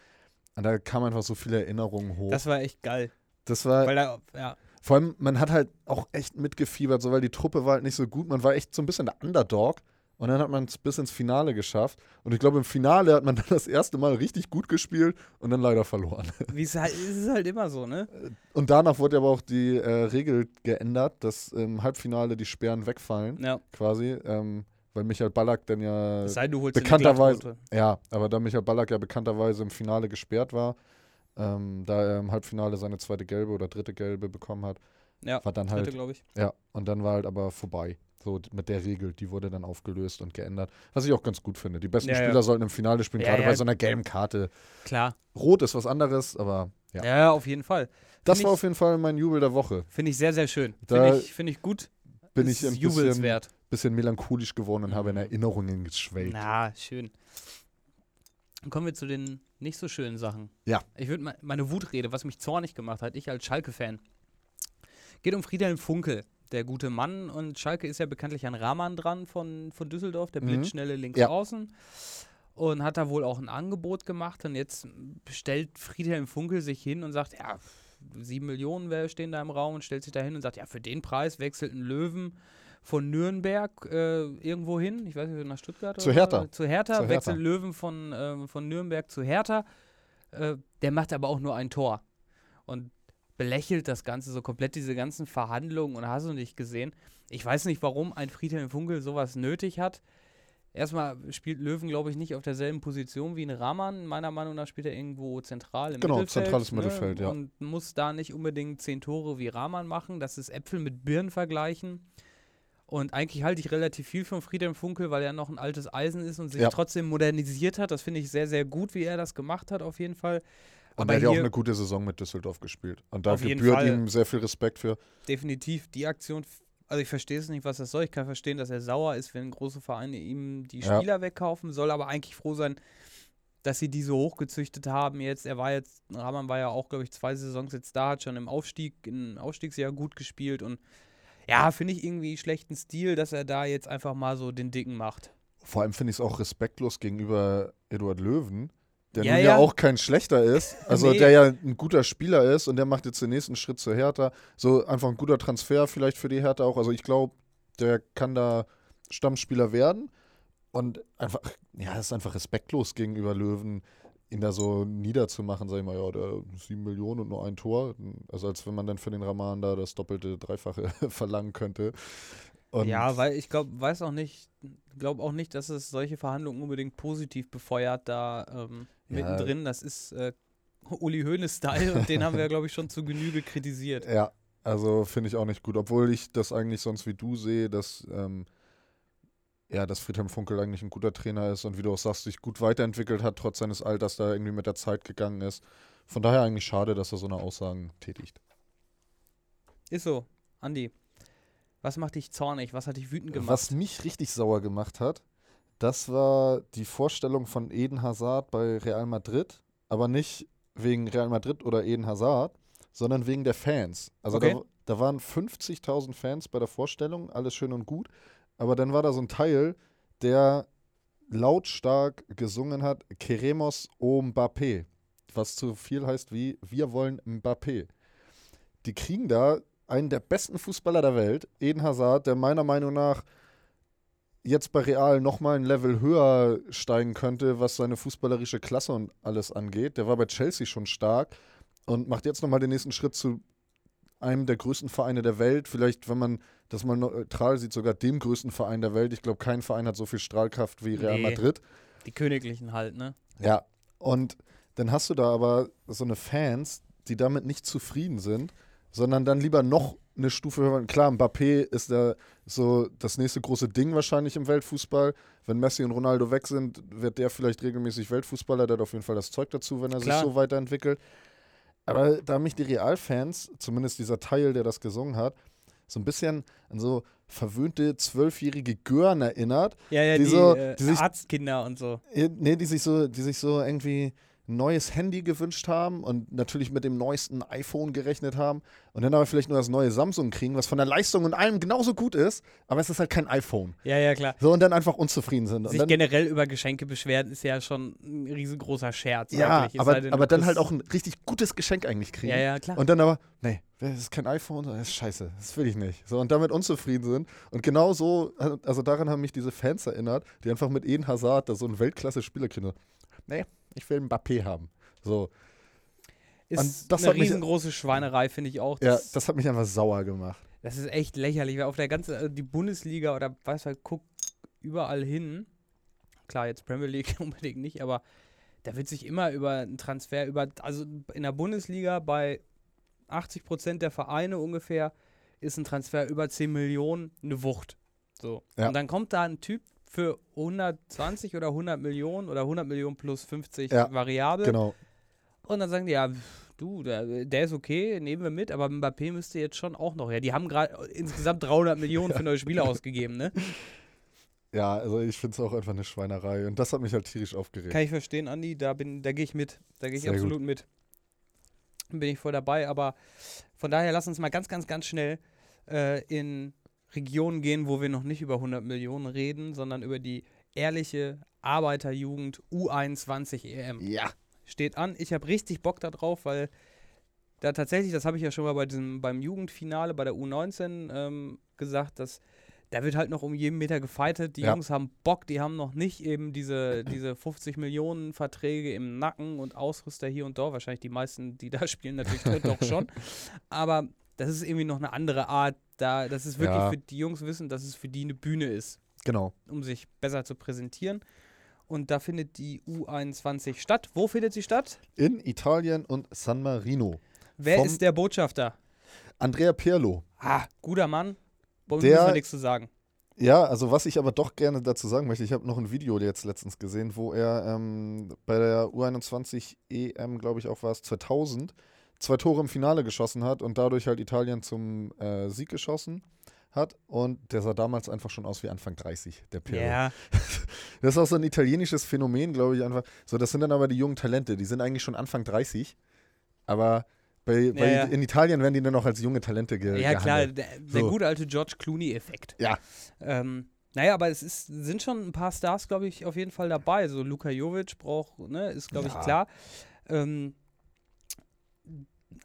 Und da kamen einfach so viele Erinnerungen hoch. Das war echt geil. das war, Weil da, ja. vor allem, man hat halt auch echt mitgefiebert, so, weil die Truppe war halt nicht so gut. Man war echt so ein bisschen der Underdog. Und dann hat man es bis ins Finale geschafft. Und ich glaube, im Finale hat man dann das erste Mal richtig gut gespielt und dann leider verloren. Wie es halt, es ist halt immer so, ne? Und danach wurde aber auch die äh, Regel geändert, dass im Halbfinale die Sperren wegfallen, Ja. quasi. Ähm, weil Michael Ballack dann ja. Bekannterweise-. Ja, aber da Michael Ballack ja bekannterweise im Finale gesperrt war, ähm, da er im Halbfinale seine zweite gelbe oder dritte gelbe bekommen hat, Ja, war dann dritte, halt. glaube ich. Ja, und dann war halt aber vorbei. So mit der Regel, die wurde dann aufgelöst und geändert. Was ich auch ganz gut finde. Die besten Ja, ja. Spieler sollten im Finale spielen, Ja, gerade ja. bei so einer gelben Karte. Klar. Rot ist was anderes, aber ja. Ja, auf jeden Fall. das Find war ich- auf jeden Fall mein Jubel der Woche. Finde ich sehr, sehr schön. Finde ich, find ich gut. Bin Ist ich ein jubelswert. bisschen melancholisch geworden und habe in Mhm. Erinnerungen geschwelgt. Na, schön. Dann kommen wir zu den nicht so schönen Sachen. Ja. Ich würde meine Wutrede, was mich zornig gemacht hat, ich als Schalke-Fan. Geht um Friedhelm Funkel, der gute Mann. Und Schalke ist ja bekanntlich an Rahman dran von, von Düsseldorf, der Mhm. blitzschnelle links Ja. außen. Und hat da wohl auch ein Angebot gemacht. Und jetzt stellt Friedhelm Funkel sich hin und sagt: Ja, sieben Millionen stehen da im Raum und stellt sich da hin und sagt: Ja, für den Preis wechselt ein Löwen von Nürnberg äh, irgendwo hin. Ich weiß nicht, nach Stuttgart Zu oder Hertha. Zu Hertha. Zu Hertha. Wechselt Löwen von, ähm, von Nürnberg zu Hertha. Äh, der macht aber auch nur ein Tor. Und belächelt das Ganze so komplett, diese ganzen Verhandlungen und hast du nicht gesehen. Ich weiß nicht, warum ein Friedhelm Funkel sowas nötig hat. Erstmal spielt Löwen, glaube ich, nicht auf derselben Position wie ein Rahman. Meiner Meinung nach spielt er irgendwo zentral im Genau, Mittelfeld. zentrales ne? Mittelfeld, ja. Und muss da nicht unbedingt zehn Tore wie Rahman machen. Das ist Äpfel mit Birnen vergleichen. Und eigentlich halte ich relativ viel von Friedhelm Funkel, weil er noch ein altes Eisen ist und sich Ja. trotzdem modernisiert hat. Das finde ich sehr, sehr gut, wie er das gemacht hat, auf jeden Fall. Und Aber er hat ja auch eine gute Saison mit Düsseldorf gespielt. Und da Auf jeden gebührt Fall. ihm sehr viel Respekt für. definitiv die Aktion, also ich verstehe es nicht, was das soll. Ich kann verstehen, dass er sauer ist, wenn große Vereine ihm die Ja. Spieler wegkaufen, soll aber eigentlich froh sein, dass sie die so hochgezüchtet haben jetzt. Er war jetzt, Rahman war ja auch, glaube ich, zwei Saisons jetzt da, hat schon im Aufstieg, im Aufstiegsjahr gut gespielt und ja, finde ich irgendwie schlechten Stil, dass er da jetzt einfach mal so den Dicken macht. Vor allem finde ich es auch respektlos gegenüber Eduard Löwen, der Ja, nun ja, ja. auch kein schlechter ist. Also Nee. der ja ein guter Spieler ist und der macht jetzt den nächsten Schritt zur Hertha. So einfach ein guter Transfer vielleicht für die Hertha auch. Also ich glaube, der kann da Stammspieler werden. Und einfach, ja, ist einfach respektlos gegenüber Löwen, ihn da so niederzumachen, sag ich mal, ja, der sieben Millionen und nur ein Tor. Also als wenn man dann für den Raman da das doppelte, dreifache verlangen könnte. Und ja, weil ich glaube, weiß auch nicht, glaube auch nicht, dass es solche Verhandlungen unbedingt positiv befeuert da ähm, Ja. mittendrin. Das ist äh, Uli Hoeneß-Style und den haben wir, glaube ich, schon zu Genüge kritisiert. Ja, also finde ich auch nicht gut. Obwohl ich das eigentlich sonst wie du sehe, dass, ähm, ja, dass Friedhelm Funkel eigentlich ein guter Trainer ist und wie du auch sagst, sich gut weiterentwickelt hat, trotz seines Alters da irgendwie mit der Zeit gegangen ist. Von daher eigentlich schade, dass er so eine Aussagen tätigt. Ist so. Andi, was macht dich zornig? Was hat dich wütend gemacht? Was mich richtig sauer gemacht hat, das war die Vorstellung von Eden Hazard bei Real Madrid, aber nicht wegen Real Madrid oder Eden Hazard, sondern wegen der Fans. Also Okay. da, da waren 50.000 Fans bei der Vorstellung, alles schön und gut, aber dann war da so ein Teil, der lautstark gesungen hat, Queremos o Mbappé, was so viel heißt wie wir wollen Mbappé. Die kriegen da einen der besten Fußballer der Welt, Eden Hazard, der meiner Meinung nach jetzt bei Real nochmal ein Level höher steigen könnte, was seine fußballerische Klasse und alles angeht. Der war bei Chelsea schon stark und macht jetzt nochmal den nächsten Schritt zu einem der größten Vereine der Welt. Vielleicht, wenn man das mal neutral sieht, sogar dem größten Verein der Welt. Ich glaube, kein Verein hat so viel Strahlkraft wie Real Nee. Madrid. Die Königlichen halt, ne? Ja. Und dann hast du da aber so eine Fans, die damit nicht zufrieden sind, sondern dann lieber noch eine Stufe höher. Klar, Mbappé ist da so das nächste große Ding wahrscheinlich im Weltfußball. Wenn Messi und Ronaldo weg sind, wird der vielleicht regelmäßig Weltfußballer. Der hat auf jeden Fall das Zeug dazu, wenn er Klar. sich so weiterentwickelt. Aber da mich die Realfans, zumindest dieser Teil, der das gesungen hat, so ein bisschen an so verwöhnte zwölfjährige Gören erinnert, Ja, ja, Die die, so- äh, die sich- Arztkinder und so. äh, Nee, die sich so, die sich so irgendwie ein neues Handy gewünscht haben und natürlich mit dem neuesten iPhone gerechnet haben und dann aber vielleicht nur das neue Samsung kriegen, was von der Leistung und allem genauso gut ist, aber es ist halt kein iPhone. Ja, ja, klar. So und dann einfach unzufrieden sind. Und Sich generell über Geschenke beschweren ist ja schon ein riesengroßer Scherz. ja, aber, aber dann halt auch ein richtig gutes Geschenk eigentlich kriegen. Ja, ja, klar. Und dann aber, nee, das ist kein iPhone, das ist scheiße, das will ich nicht. So, und damit unzufrieden sind. Und genau so, also daran haben mich diese Fans erinnert, die einfach mit Eden Hazard da so einen Weltklasse-Spieler kriegen. Nee, ich will Mbappé haben. So, ist eine mich- riesengroße Schweinerei, finde ich auch. ja, Das, das hat mich einfach sauer gemacht. das ist echt lächerlich, weil auf der ganzen, also die Bundesliga oder weiß halt, guckt überall hin. Klar, jetzt Premier League unbedingt nicht, aber da wird sich immer über einen Transfer, über, also in der Bundesliga bei 80 Prozent der Vereine ungefähr ist ein Transfer über 10 Millionen eine Wucht. So. Ja. Und dann kommt da ein Typ für 120 oder 100 Millionen oder 100 Millionen plus 50 Ja, variabel. Genau. Und dann sagen die, ja, du, der, der ist okay, nehmen wir mit, aber Mbappé müsste jetzt schon auch noch. Ja, die haben gerade insgesamt 300 Millionen für neue Spieler ausgegeben, ne? Ja, also ich finde es auch einfach eine Schweinerei. Und das hat mich halt tierisch aufgeregt. Kann ich verstehen, Andi, da, bin- da gehe ich mit. Da gehe ich Sehr gut. absolut mit. Bin ich voll dabei, aber von daher lass uns mal ganz, ganz, ganz schnell äh, in Regionen gehen, wo wir noch nicht über 100 Millionen reden, sondern über die ehrliche Arbeiterjugend U21 EM. Ja. steht an. Ich habe richtig Bock da drauf, weil da tatsächlich, das habe ich ja schon mal bei diesem, beim Jugendfinale bei der U19 ähm, gesagt, dass da wird halt noch um jeden Meter gefightet. Die Ja. Jungs haben Bock, die haben noch nicht eben diese, diese 50 Millionen Verträge im Nacken und Ausrüster hier und da. Wahrscheinlich die meisten, die da spielen, natürlich doch schon. Aber das ist irgendwie noch eine andere Art. Da, das ist wirklich Ja. für die Jungs wissen, dass es für die eine Bühne ist, Genau. um sich besser zu präsentieren. Und da findet die U21 statt. Wo findet sie statt? In Italien und San Marino. Wer Vom- ist der Botschafter? Andrea Pirlo. Ah, guter Mann. Wollen Der- wir nichts zu sagen. Ja, also was ich aber doch gerne dazu sagen möchte, ich habe noch ein Video jetzt letztens gesehen, wo er ähm, bei der U21 EM, glaube ich auch war es, 2000, zwei Tore im Finale geschossen hat und dadurch halt Italien zum äh, Sieg geschossen hat. Und der sah damals einfach schon aus wie Anfang 30, der Pirlo. Ja, Das ist auch so ein italienisches Phänomen, glaube ich einfach. So, das sind dann aber die jungen Talente, die sind eigentlich schon Anfang 30, aber bei, bei, ja. in Italien werden die dann noch als junge Talente ge ja klar, gehandelt. der, der So. gute alte George Clooney-Effekt. Ja. Ähm, naja, aber es ist, sind schon ein paar Stars, glaube ich, auf jeden Fall dabei. So Luka Jovic braucht, ne, ist, glaube ich, Ja. klar. Ähm,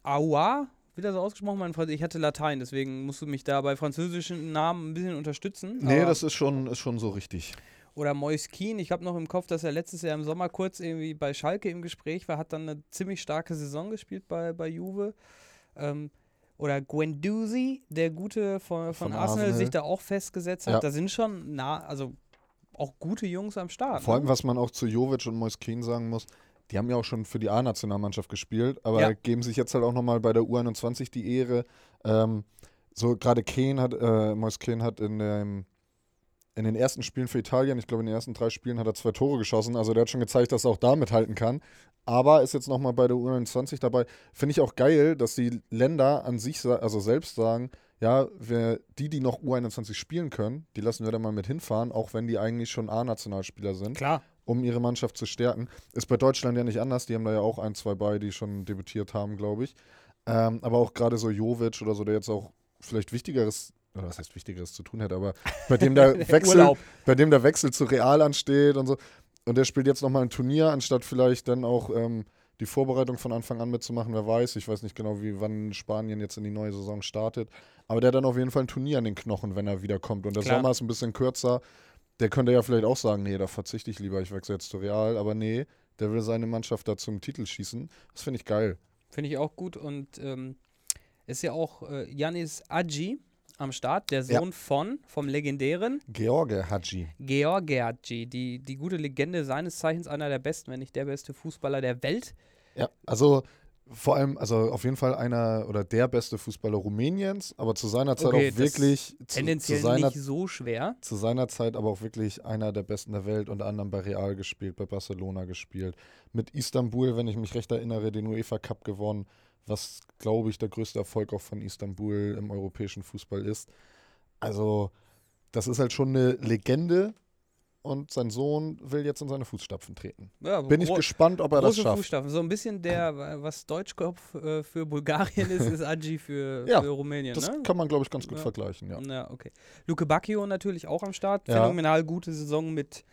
Aua, wird das so ausgesprochen, mein Freund? Ich hatte Latein, deswegen musst du mich da bei französischen Namen ein bisschen unterstützen. Nee, das ist schon, ist schon so richtig. Oder Mois Keane, ich habe noch im Kopf, dass er letztes Jahr im Sommer kurz irgendwie bei Schalke im Gespräch war, hat dann eine ziemlich starke Saison gespielt bei, bei Juve. Ähm, oder Guendouzi, der Gute von, von, Von Arsenal, Arsenal. sich da auch festgesetzt hat. Ja. Da sind schon nah, also auch gute Jungs am Start. Vor allem, ne? was man auch zu Jovic und Moiskin sagen muss, die haben ja auch schon für die A-Nationalmannschaft gespielt, aber Ja. geben sich jetzt halt auch nochmal bei der U21 die Ehre. Ähm, so gerade Kane hat, äh, Moise Kean hat in, dem, in den ersten Spielen für Italien, ich glaube in den ersten drei Spielen hat er zwei Tore geschossen, also der hat schon gezeigt, dass er auch da mithalten kann. Aber ist jetzt nochmal bei der U21 dabei. Finde ich auch geil, dass die Länder an sich, also selbst sagen, ja, wir, die, die noch U21 spielen können, die lassen wir da mal mit hinfahren, auch wenn die eigentlich schon A-Nationalspieler sind Klar. Um ihre Mannschaft zu stärken. Ist bei Deutschland ja nicht anders. Die haben da ja auch ein, zwei bei, die schon debütiert haben, glaube ich. Ähm, aber auch gerade so Jovic oder so, der jetzt auch vielleicht Wichtigeres, oder was heißt Wichtigeres zu tun hätte, aber bei dem der Wechsel, Urlaub. bei dem der Wechsel zu Real ansteht und so. Und der spielt jetzt nochmal ein Turnier, anstatt vielleicht dann auch ähm, die Vorbereitung von Anfang an mitzumachen, wer weiß. Ich weiß nicht genau, wie wann Spanien jetzt in die neue Saison startet. Aber der hat dann auf jeden Fall ein Turnier an den Knochen, wenn er wiederkommt. Und der Klar. Sommer ist ein bisschen kürzer. Der könnte ja vielleicht auch sagen, nee, da verzichte ich lieber, ich wechsle jetzt zu Real. Aber nee, der will seine Mannschaft da zum Titel schießen. Das finde ich geil. Finde ich auch gut. Und ähm, ist ja auch äh, Yanis Adji am Start, der Ja. Sohn von, vom legendären George Hadji. George Adji, die, die gute Legende seines Zeichens, einer der besten, wenn nicht der beste Fußballer der Welt. Ja, also vor allem, also auf jeden Fall einer oder der beste Fußballer Rumäniens, aber zu seiner Zeit Okay, auch wirklich zu, Tendenziell zu seiner nicht so schwer. zu seiner Zeit aber auch wirklich einer der besten der Welt, unter anderem bei Real gespielt, bei Barcelona gespielt. Mit Istanbul, wenn ich mich recht erinnere, den UEFA Cup gewonnen, was, glaube ich, der größte Erfolg auch von Istanbul im europäischen Fußball ist. Also, das ist halt schon eine Legende und sein Sohn will jetzt in seine Fußstapfen treten. Ja, Bin ich gespannt, ob er das schafft. Fußstapfen. So ein bisschen der, wa- was Deutschkopf äh, für Bulgarien ist, ist Adji für, Ja, für Rumänien. Das ne? kann man, glaube ich, ganz gut Ja. vergleichen, ja. Ja, okay. Luke Bacchio natürlich auch am Start. Phänomenal gute Saison mit,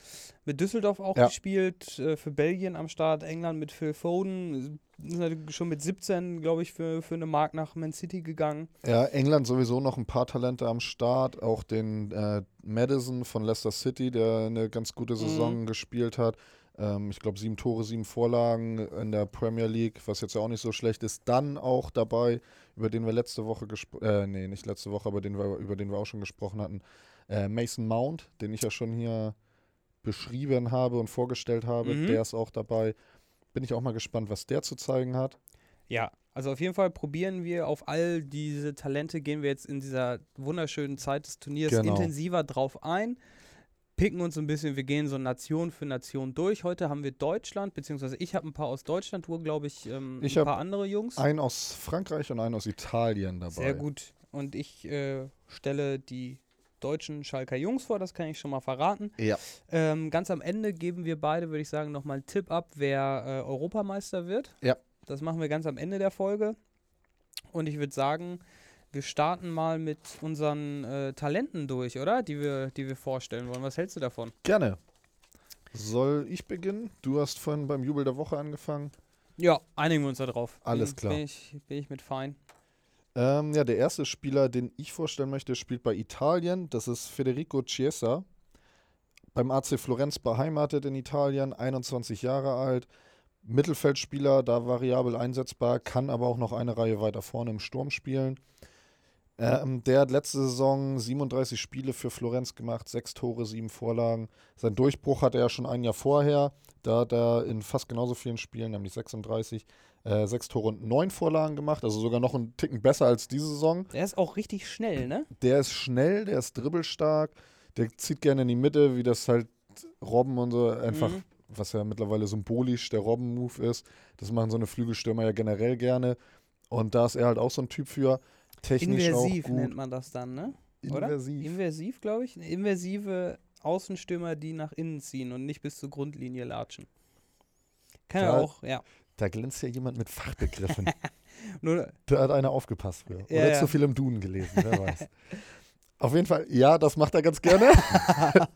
mit Düsseldorf auch gespielt. Äh, für Belgien am Start. England mit Phil Foden. Ist natürlich schon mit 17, glaube ich, für, für eine Mark nach Man City gegangen. Ja, England sowieso noch ein paar Talente am Start. Auch den äh, Madison von Leicester City, der eine ganz gute Saison gespielt hat. Ähm, ich glaube, sieben Tore, sieben Vorlagen in der Premier League, was jetzt ja auch nicht so schlecht ist. Dann auch dabei, über den wir letzte Woche gesprochen, äh, nee, nicht letzte Woche, aber den wir, über den wir auch schon gesprochen hatten, äh, Mason Mount, den ich ja schon hier beschrieben habe und vorgestellt habe. Mhm. Der ist auch dabei. Bin ich auch mal gespannt, was der zu zeigen hat. Ja, also auf jeden Fall probieren wir auf all diese Talente, gehen wir jetzt in dieser wunderschönen Zeit des Turniers Genau. intensiver drauf ein, picken uns ein bisschen, wir gehen so Nation für Nation durch. Heute haben wir Deutschland, beziehungsweise ich habe ein paar aus Deutschland, du glaube ich, ähm, Ich ein paar andere Jungs. Einen aus Frankreich und einen aus Italien dabei. Sehr gut. Und ich äh, stelle die deutschen Schalker Jungs vor, das kann ich schon mal verraten. Ja. Ähm, ganz am Ende geben wir beide, würde ich sagen, nochmal einen Tipp ab, wer äh, Europameister wird. Ja. Das machen wir ganz am Ende der Folge. Und ich würde sagen, wir starten mal mit unseren äh, Talenten durch, oder? Die wir, die wir vorstellen wollen. Was hältst du davon? Gerne. Soll ich beginnen? Du hast vorhin beim Jubel der Woche angefangen. Ja, einigen wir uns da drauf. Alles klar. Bin ich, bin ich mit fein. Ähm, ja, der erste Spieler, den ich vorstellen möchte, spielt bei Italien. Das ist Federico Chiesa. Beim AC Florenz beheimatet in Italien, 21 Jahre alt. Mittelfeldspieler, da variabel einsetzbar, kann aber auch noch eine Reihe weiter vorne im Sturm spielen. Ähm, der hat letzte Saison 37 Spiele für Florenz gemacht, sechs Tore, sieben Vorlagen. Sein Durchbruch hatte er schon ein Jahr vorher. Da hat er in fast genauso vielen Spielen, nämlich 36, äh, sechs Tore und neun Vorlagen gemacht. Also sogar noch einen Ticken besser als diese Saison. Der ist auch richtig schnell, ne? Der ist schnell, der ist dribbelstark, der zieht gerne in die Mitte, wie das halt Robben und so einfach, Mhm. was ja mittlerweile symbolisch der Robben-Move ist. Das machen so eine Flügelstürmer ja generell gerne. Und da ist er halt auch so ein Typ für. Technisch Inversiv auch gut. nennt man das dann, ne? Oder? Inversiv. Inversiv, glaube ich. Inversive Außenstürmer, die nach innen ziehen und nicht bis zur Grundlinie latschen. Kann ja auch, ja. Da glänzt ja jemand mit Fachbegriffen. Nur, da hat einer aufgepasst früher. Oder Ja, zu viel im Duden gelesen, wer weiß. Auf jeden Fall, ja, das macht er ganz gerne.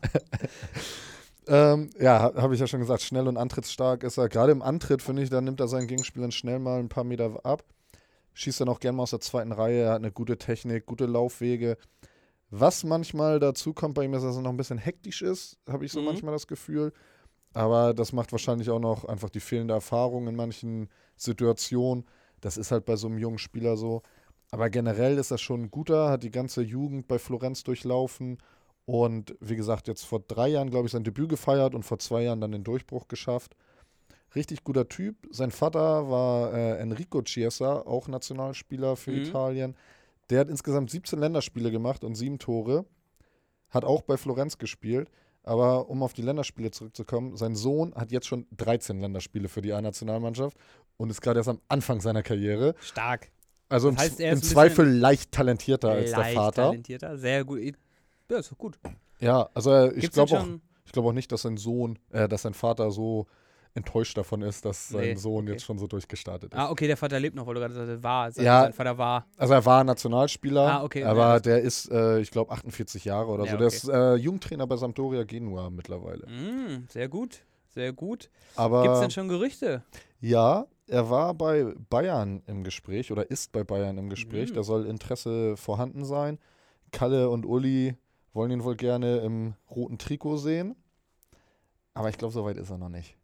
ähm, ja, ha- habe ich ja schon gesagt, schnell und antrittsstark ist er. Gerade im Antritt, finde ich, da nimmt er seinen Gegenspielern schnell mal ein paar Meter ab. Schießt dann auch gerne mal aus der zweiten Reihe. Er hat eine gute Technik, gute Laufwege. Was manchmal dazu kommt bei ihm, ist, dass er noch ein bisschen hektisch ist, habe ich so Mhm. manchmal das Gefühl. Aber das macht wahrscheinlich auch noch einfach die fehlende Erfahrung in manchen Situationen. Das ist halt bei so einem jungen Spieler so. Aber generell ist er schon ein guter, hat die ganze Jugend bei Florenz durchlaufen und wie gesagt, jetzt vor drei Jahren, glaube ich, sein Debüt gefeiert und vor zwei Jahren dann den Durchbruch geschafft. Richtig guter Typ. Sein Vater war äh, Enrico Chiesa, auch Nationalspieler für Mhm. Italien. Der hat insgesamt 17 Länderspiele gemacht und sieben Tore. Hat auch bei Florenz gespielt. Aber um auf die Länderspiele zurückzukommen, sein Sohn hat jetzt schon 13 Länderspiele für die A-Nationalmannschaft und ist gerade erst am Anfang seiner Karriere. stark. Also Das im, heißt, im ein Zweifel leicht talentierter als der Leicht Vater. talentierter, sehr gut. Ja, ist gut. Ja, also äh, ich glaube auch, ich glaube auch nicht, dass sein Sohn, äh, dass sein Vater so enttäuscht davon ist, dass sein Nee, Sohn okay. jetzt schon so durchgestartet ist. Ah, okay, der Vater lebt noch, weil du gerade sagst, war. Sein, Ja. sein Vater war. Also er war Nationalspieler, Ah, okay, ja, aber das- der ist, äh, ich glaube, 48 Jahre oder Ja, so. Der okay. ist äh, Jugendtrainer bei Sampdoria Genua mittlerweile. Mm, sehr gut. Sehr gut. Aber Gibt es denn schon Gerüchte? ja, er war bei Bayern im Gespräch oder ist bei Bayern im Gespräch. Mhm. Da soll Interesse vorhanden sein. Kalle und Uli wollen ihn wohl gerne im roten Trikot sehen. Aber ich glaube, so weit ist er noch nicht.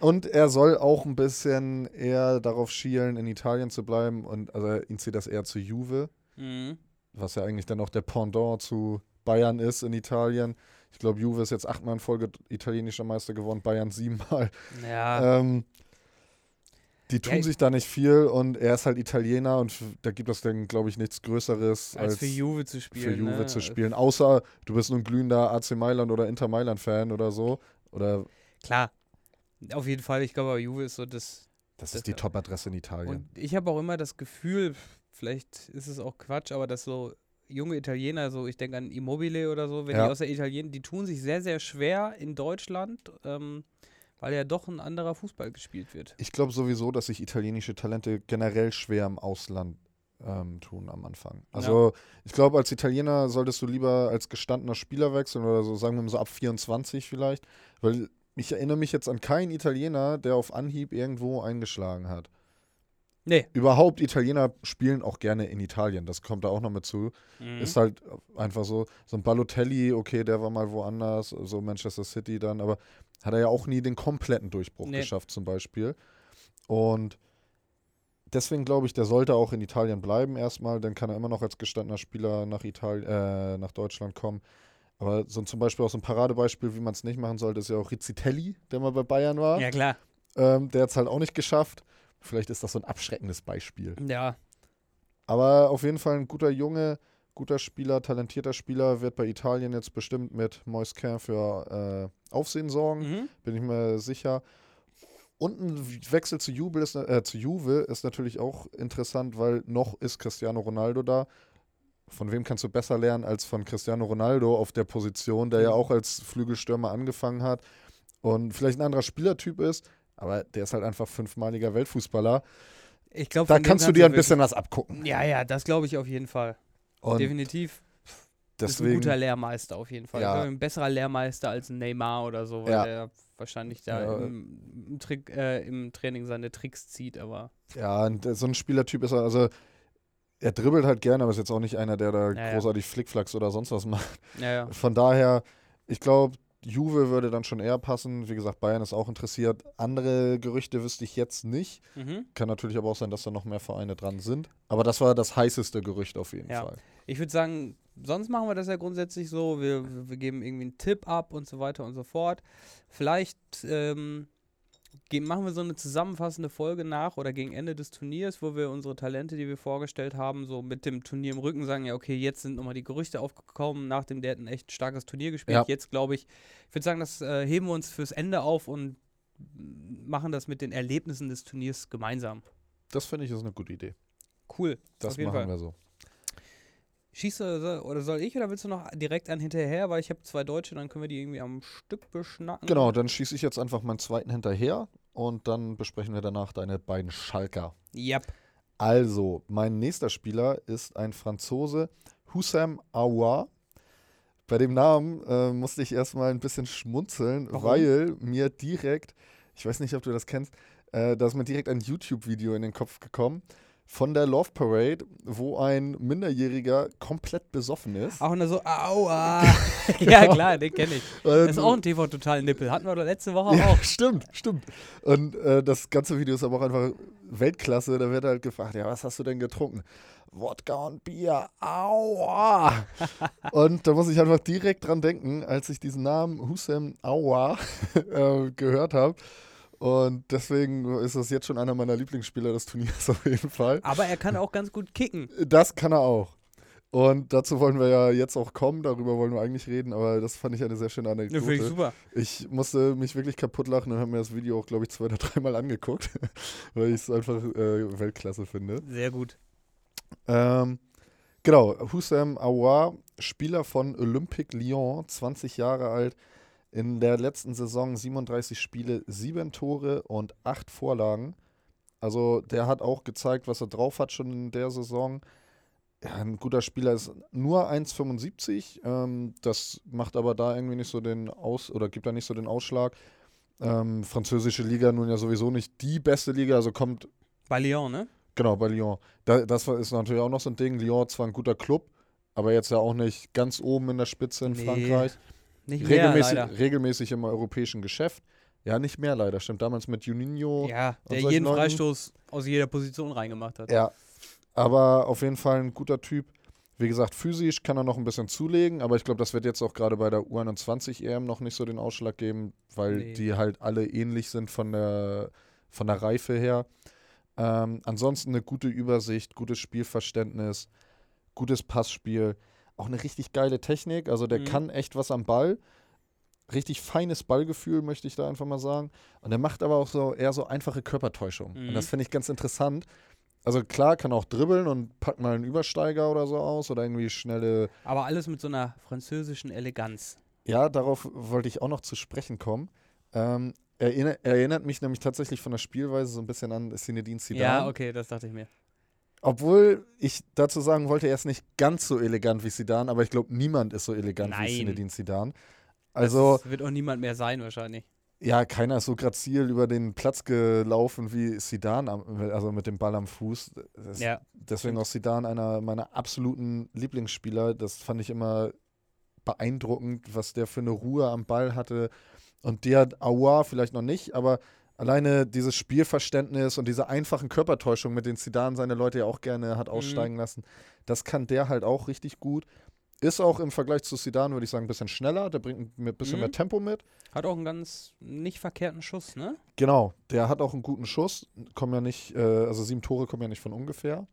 Und er soll auch ein bisschen eher darauf schielen, in Italien zu bleiben. Und also ihn zieht das eher zu Juve, Mhm. was ja eigentlich dann auch der Pendant zu Bayern ist in Italien. Ich glaube, Juve ist jetzt achtmal in Folge italienischer Meister geworden, Bayern siebenmal. Ja, Ähm, die tun Ja, sich da nicht viel und er ist halt Italiener und da gibt es dann, glaube ich, nichts Größeres als, als für Juve zu spielen. für Juve ne? zu spielen. Außer du bist nur ein glühender AC Mailand oder Inter Mailand-Fan oder so. Oder Klar. Auf jeden Fall, ich glaube, Juve ist so das. das Das- ist die Top-Adresse in Italien. Und ich habe auch immer das Gefühl, vielleicht ist es auch Quatsch, aber dass so junge Italiener, so ich denke an Immobile oder so, wenn Ja. die aus der Italien, die tun sich sehr, sehr schwer in Deutschland, ähm, weil ja doch ein anderer Fußball gespielt wird. Ich glaube sowieso, dass sich italienische Talente generell schwer im Ausland ähm, tun am Anfang. Also ich glaube, als Italiener solltest du lieber als gestandener Spieler wechseln oder so, sagen wir mal so ab 24 vielleicht, weil ich erinnere mich jetzt an keinen Italiener, der auf Anhieb irgendwo eingeschlagen hat. Nee. Überhaupt, Italiener spielen auch gerne in Italien, das kommt da auch noch mit zu. Mhm. Ist halt einfach so, so ein Balotelli, okay, der war mal woanders, so Manchester City dann, aber hat er ja auch nie den kompletten Durchbruch Nee. geschafft zum Beispiel. Und deswegen glaube ich, der sollte auch in Italien bleiben erstmal, dann kann er immer noch als gestandener Spieler nach, Italien, äh, nach Deutschland kommen. Aber so zum Beispiel auch so ein Paradebeispiel, wie man es nicht machen sollte, ist ja auch Rizzitelli, der mal bei Bayern war. ja, klar. Ähm, der hat es halt auch nicht geschafft. Vielleicht ist das so ein abschreckendes Beispiel. Ja. Aber auf jeden Fall ein guter Junge, guter Spieler, talentierter Spieler, wird bei Italien jetzt bestimmt mit Moisquin für äh, Aufsehen sorgen, Mhm. bin ich mir sicher. Und ein Wechsel zu, Juve ist, äh, zu Juve ist natürlich auch interessant, weil noch ist Cristiano Ronaldo da. Von wem kannst du besser lernen als von Cristiano Ronaldo auf der Position, der ja Mhm. auch als Flügelstürmer angefangen hat und vielleicht ein anderer Spielertyp ist, aber der ist halt einfach fünfmaliger Weltfußballer. Ich glaube, Da kannst du dir ein bisschen was abgucken. Ja, ja, das glaube ich auf jeden Fall. Und Definitiv. ist ein deswegen, guter Lehrmeister auf jeden Fall. Ja. Ein besserer Lehrmeister als Neymar oder so, weil Ja. der wahrscheinlich da Ja. im, im, Trick, äh, im Training seine Tricks zieht, aber ja, und so ein Spielertyp ist er, also er dribbelt halt gerne, aber ist jetzt auch nicht einer, der da Ja, ja. großartig Flickflacks oder sonst was macht. ja, ja. Von daher, ich glaube, Juve würde dann schon eher passen. Wie gesagt, Bayern ist auch interessiert. Andere Gerüchte wüsste ich jetzt nicht. Mhm. Kann natürlich aber auch sein, dass da noch mehr Vereine dran sind. Aber das war das heißeste Gerücht auf jeden Ja. Fall. Ich würde sagen, sonst machen wir das ja grundsätzlich so. Wir, wir geben irgendwie einen Tipp ab und so weiter und so fort. Vielleicht ähm, machen wir so eine zusammenfassende Folge nach oder gegen Ende des Turniers, wo wir unsere Talente, die wir vorgestellt haben, so mit dem Turnier im Rücken sagen, ja, okay, jetzt sind nochmal die Gerüchte aufgekommen, nachdem der hat ein echt starkes Turnier gespielt. Ja. Jetzt glaube ich, ich würde sagen, das äh, heben wir uns fürs Ende auf und machen das mit den Erlebnissen des Turniers gemeinsam. Das finde ich ist eine gute Idee. Cool. Das machen Fall. wir so. Schießt du oder soll ich oder willst du noch direkt einen hinterher, weil ich habe zwei Deutsche, dann können wir die irgendwie am Stück beschnacken. Genau, dann schieße ich jetzt einfach meinen zweiten hinterher und dann besprechen wir danach deine beiden Schalker. Yep. Also, mein nächster Spieler ist ein Franzose, Hussam Aouar. Bei dem Namen äh, musste ich erstmal ein bisschen schmunzeln, Warum? weil mir direkt, ich weiß nicht, ob du das kennst, äh, da ist mir direkt ein YouTube-Video in den Kopf gekommen von der Love Parade, wo ein Minderjähriger komplett besoffen ist. Auch nur so, aua. ja, klar, den kenne ich. Das ist auch ein TV-Total-Nippel. Hatten wir doch letzte Woche Ja, auch. stimmt, stimmt. Und äh, das ganze Video ist aber auch einfach Weltklasse. Da wird halt gefragt, ja, was hast du denn getrunken? Wodka und Bier, aua. und da muss ich einfach direkt dran denken, als ich diesen Namen Hussein Aua äh, gehört habe. Und deswegen ist das jetzt schon einer meiner Lieblingsspieler des Turniers auf jeden Fall. Aber er kann auch ganz gut kicken. Das kann er auch. Und dazu wollen wir ja jetzt auch kommen, darüber wollen wir eigentlich reden, aber das fand ich eine sehr schöne Ja, Anekdote. finde ich super. Ich musste mich wirklich kaputt lachen und habe mir das Video auch, glaube ich, zwei oder dreimal angeguckt, weil ich es einfach äh, Weltklasse finde. Sehr gut. Ähm, genau, Hussam Aouar, Spieler von Olympique Lyon, 20 Jahre alt, in der letzten Saison 37 Spiele, 7 Tore und 8 Vorlagen. Also der hat auch gezeigt, was er drauf hat schon in der Saison. Ja, ein guter Spieler ist nur 1,75. Ähm, das macht aber da irgendwie nicht so den Aus oder gibt da nicht so den Ausschlag. Ähm, französische Liga nun ja sowieso nicht die beste Liga, also kommt Bei Lyon, ne? Genau, bei Lyon. Da, das ist natürlich auch noch so ein Ding. Lyon zwar ein guter Club, aber jetzt ja auch nicht ganz oben in der Spitze in Nee, Frankreich. Nicht mehr, Regelmäßig, leider. regelmäßig im europäischen Geschäft. Ja, nicht mehr leider. Stimmt, damals mit Juninho. Ja, der jeden Leuten. Freistoß aus jeder Position reingemacht hat. Ja. Aber auf jeden Fall ein guter Typ. Wie gesagt, physisch kann er noch ein bisschen zulegen, aber ich glaube, das wird jetzt auch gerade bei der U21 EM noch nicht so den Ausschlag geben, weil Nee. die halt alle ähnlich sind von der, von der Reife her. Ähm, ansonsten eine gute Übersicht, gutes Spielverständnis, gutes Passspiel, auch eine richtig geile Technik. Also der Mhm. kann echt was am Ball. Richtig feines Ballgefühl, möchte ich da einfach mal sagen. Und er macht aber auch so eher so einfache Körpertäuschung. Mhm. Und das finde ich ganz interessant. Also klar, kann auch dribbeln und packt mal einen Übersteiger oder so aus oder irgendwie schnelle. Aber alles mit so einer französischen Eleganz. Ja, darauf wollte ich auch noch zu sprechen kommen. Ähm, er, erinner- er erinnert mich nämlich tatsächlich von der Spielweise so ein bisschen an Zinedine Zidane. Ja, okay, das dachte ich mir. Obwohl ich dazu sagen wollte, er ist nicht ganz so elegant wie Zidane, aber ich glaube, niemand ist so elegant Nein. wie Zinedine Zidane. Also, das wird auch niemand mehr sein wahrscheinlich. ja, keiner ist so grazil über den Platz gelaufen wie Zidane, am- also mit dem Ball am Fuß. Das, Ja. Deswegen auch Zidane einer meiner absoluten Lieblingsspieler. Das fand ich immer beeindruckend, was der für eine Ruhe am Ball hatte. Und der Aua vielleicht noch nicht, aber alleine dieses Spielverständnis und diese einfachen Körpertäuschungen, mit denen Zidane seine Leute ja auch gerne hat aussteigen lassen, das kann der halt auch richtig gut. Ist auch im Vergleich zu Zidane, würde ich sagen, ein bisschen schneller. Der bringt ein bisschen Mhm. mehr Tempo mit. Hat auch einen ganz nicht verkehrten Schuss, ne? Genau, der hat auch einen guten Schuss. Kommen ja nicht, äh, also sieben Tore kommen ja nicht von ungefähr.